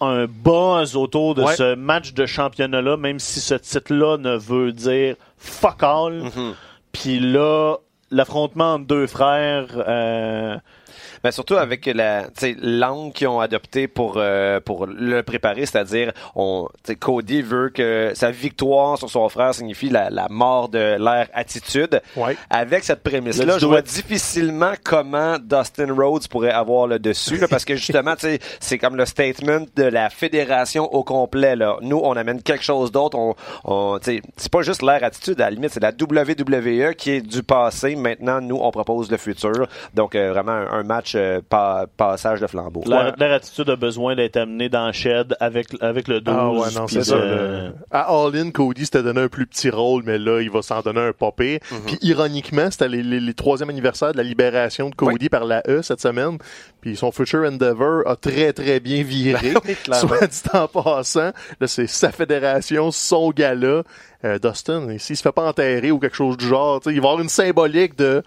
un buzz autour de Ouais. ce match de championnat-là, même si ce titre-là ne veut dire fuck all. Mhm. Puis là, l'affrontement entre deux frères, euh, Ben, surtout avec la, l'angle qu'ils ont adopté pour, euh, pour le préparer, c'est-à-dire, on, Cody veut que sa victoire sur son frère signifie la, la mort de l'ère attitude. Ouais. Avec cette prémisse-là, je vois difficilement comment Dustin Rhodes pourrait avoir le dessus, là, parce que justement, c'est comme le statement de la fédération au complet, là. Nous, on amène quelque chose d'autre, on, on, c'est pas juste l'ère attitude, à la limite, c'est la WWE qui est du passé. Maintenant, nous, on propose le futur. Donc, euh, vraiment, un, un match euh, pa- passage de flambeau. leur, leur attitude a besoin d'être amenée dans le shed avec, avec le 12. Ah ouais, non, c'est ça. euh, le- À All In, Cody s'était donné un plus petit rôle, mais là, il va s'en donner un pire. Mhm. Puis ironiquement, c'était les, les, les troisième anniversaire de la libération de Cody par la E cette semaine. Puis son Future Endeavor a très très bien viré. Oui, clairement. Soit dit en passant, là, c'est sa fédération, son gala. Euh, Dustin, s'il se fait pas enterrer ou quelque chose du genre, il va y avoir une symbolique de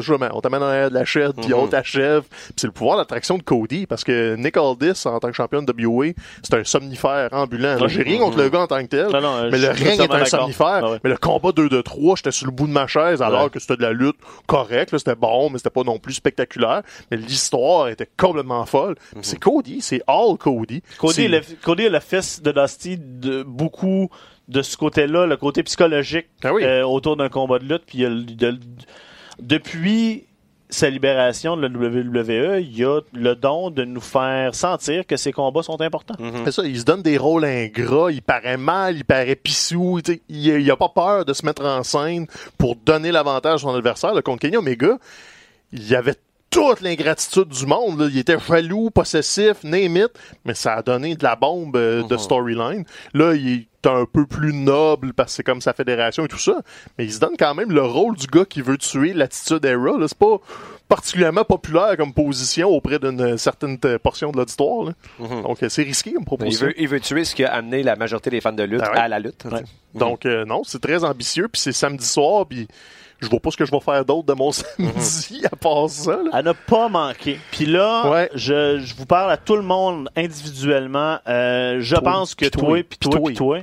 jamais. On t'amène en arrière de la chaise, puis Mhm. on t'achève. Puis c'est le pouvoir d'attraction de Cody, parce que Nick Aldis, en tant que champion de WA, c'est un somnifère ambulant. J'ai rien contre le gars en tant que tel, Non, non, mais le ring est un somnifère. Ah ouais. Mais le combat 2 de 3, j'étais sur le bout de ma chaise, alors Ouais. que c'était de la lutte correcte. C'était bon, mais c'était pas non plus spectaculaire. Mais l'histoire était complètement folle. Puis C'est Cody, c'est all Cody. Mhm. Cody C'est- est, le, Cody est le fils de Dusty de beaucoup de ce côté-là, le côté psychologique Ah oui. euh, autour d'un combat de lutte. Puis il y a le- de- depuis sa libération de la WWE, il y a le don de nous faire sentir que ces combats sont importants. Mhm. C'est ça, il se donne des rôles ingrats, il paraît mal, il paraît pissou, il, il a pas peur de se mettre en scène pour donner l'avantage à son adversaire. Le contre Kenny Omega, il y avait toute l'ingratitude du monde. là. Il était jaloux, possessif, name it, mais ça a donné de la bombe euh, de Mhm. storyline. Là, il est un peu plus noble parce que c'est comme sa fédération et tout ça, mais il se donne quand même le rôle du gars qui veut tuer l'attitude era. C'est pas particulièrement populaire comme position auprès d'une certaine portion de l'auditoire. Mhm. Donc, euh, c'est risqué comme Il proposition. veut, il veut tuer ce qui a amené la majorité des fans de lutte Ah ouais. à la lutte. Ouais. Donc, euh, non, c'est très ambitieux, puis c'est samedi soir, puis je vois pas ce que je vais faire d'autre de mon samedi à part ça. là. À ne pas manquer. Puis là, Ouais. je, je vous parle à tout le monde individuellement. Euh, je Toi, pense que toi, puis toi, puis toi.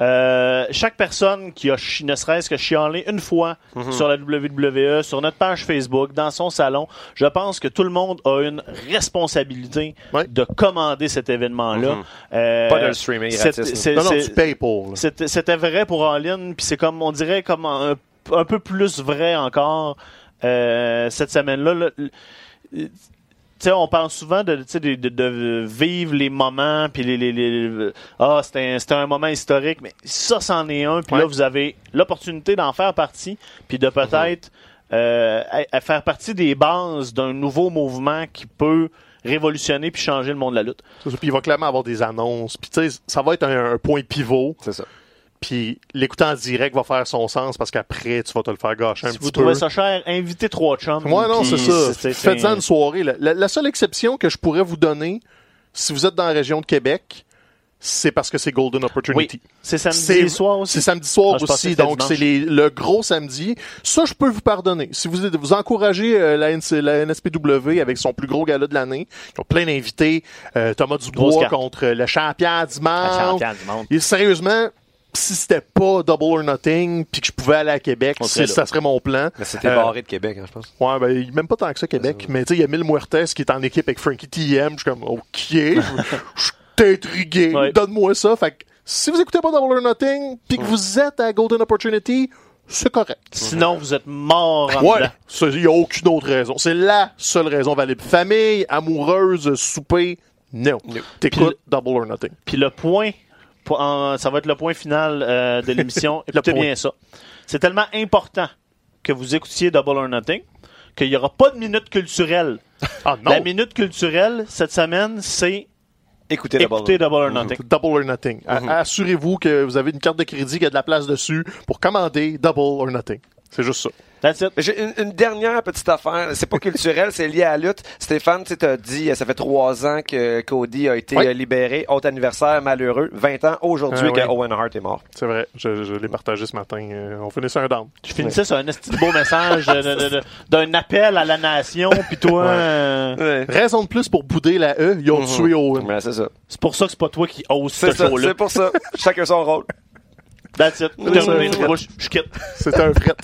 euh, chaque personne qui a ne serait-ce que chialé une fois Mhm. sur la WWE, sur notre page Facebook, dans son salon, je pense que tout le monde a une responsabilité de commander cet événement-là. Mhm. Euh, Pas de le streamer gratis. Non, non, tu payes pour. c'était vrai pour All In, puis c'est comme, on dirait, comme un, un peu plus vrai encore euh, cette semaine-là. là. Tu sais, on parle souvent de, tu sais, de, de, de vivre les moments, puis les, les, les- ah, c'était un, c'était un moment historique, mais ça, c'en est un, puis là, vous avez l'opportunité d'en faire partie, puis de peut-être euh, à- à faire partie des bases d'un nouveau mouvement qui peut révolutionner puis changer le monde de la lutte. Puis il va clairement avoir des annonces. Puis tu sais, ça va être un, un point pivot. C'est ça. Puis l'écouter en direct va faire son sens parce qu'après, tu vas te le faire gâcher un Si petit vous peu. trouvez ça cher, invitez trois chums. Ouais, non, c'est ça. Faites-en une soirée. là. La, la seule exception que je pourrais vous donner, si vous êtes dans la région de Québec, c'est parce que c'est Golden Opportunity. C'est samedi soir aussi. C'est samedi soir Ah, aussi, donc c'est le gros samedi. Ça, je peux vous pardonner. Si vous, vous encouragez euh, la, NC la NSPW avec son plus gros gala de l'année, ils ont plein d'invités, euh, Thomas Dubois contre le champion du monde. Et sérieusement, si c'était pas Double or Nothing, puis que je pouvais aller à Québec, serait ça serait mon plan. Mais c'était Euh, barré de Québec, hein, je pense. Ouais, ben, il- même pas tant que ça, Québec. Mais tu sais, il y a Mille Muertes qui est en équipe avec Frankie TM. Je suis comme, OK. je suis intrigué, Ouais. donne-moi ça. Fait que si vous écoutez pas Double or Nothing, puis que vous êtes à Golden Opportunity, c'est correct. Sinon, vous êtes mort en Ouais, il n'y a aucune autre raison. C'est la seule raison valable. Famille, amoureuse, souper, non. T'écoutes Double or Nothing. Puis le point, po- en- ça va être le point final euh, de l'émission. Écoutez bien ça. C'est tellement important que vous écoutiez Double or Nothing qu'il n'y aura pas de minute culturelle. Ah non! La minute culturelle, cette semaine, c'est Écoutez écouter Double or Nothing. Double or Nothing. A- Assurez-vous que vous avez une carte de crédit qui a de la place dessus pour commander Double or Nothing. C'est juste ça. That's it. J'ai une, une dernière petite affaire. C'est pas culturel, c'est lié à la lutte. Stéphane, tu t'as dit, euh, ça fait trois ans que Cody a été Oui. euh, libéré. Autre anniversaire malheureux. 20 ans aujourd'hui Ah, que oui. Owen Hart est mort. C'est vrai. Je, je l'ai partagé ce matin. Euh, on finissait un down. Je finissais sur un esti de beau message de- d'un appel à la nation, puis toi, euh, Raison de plus pour bouder la E, ils ont tué Owen. C'est ça. c'est pour ça que c'est pas toi qui ose C'est ce ça. show-là. C'est pour ça. Chacun son rôle. That's it. Terminé. Je quitte. C'était un fret.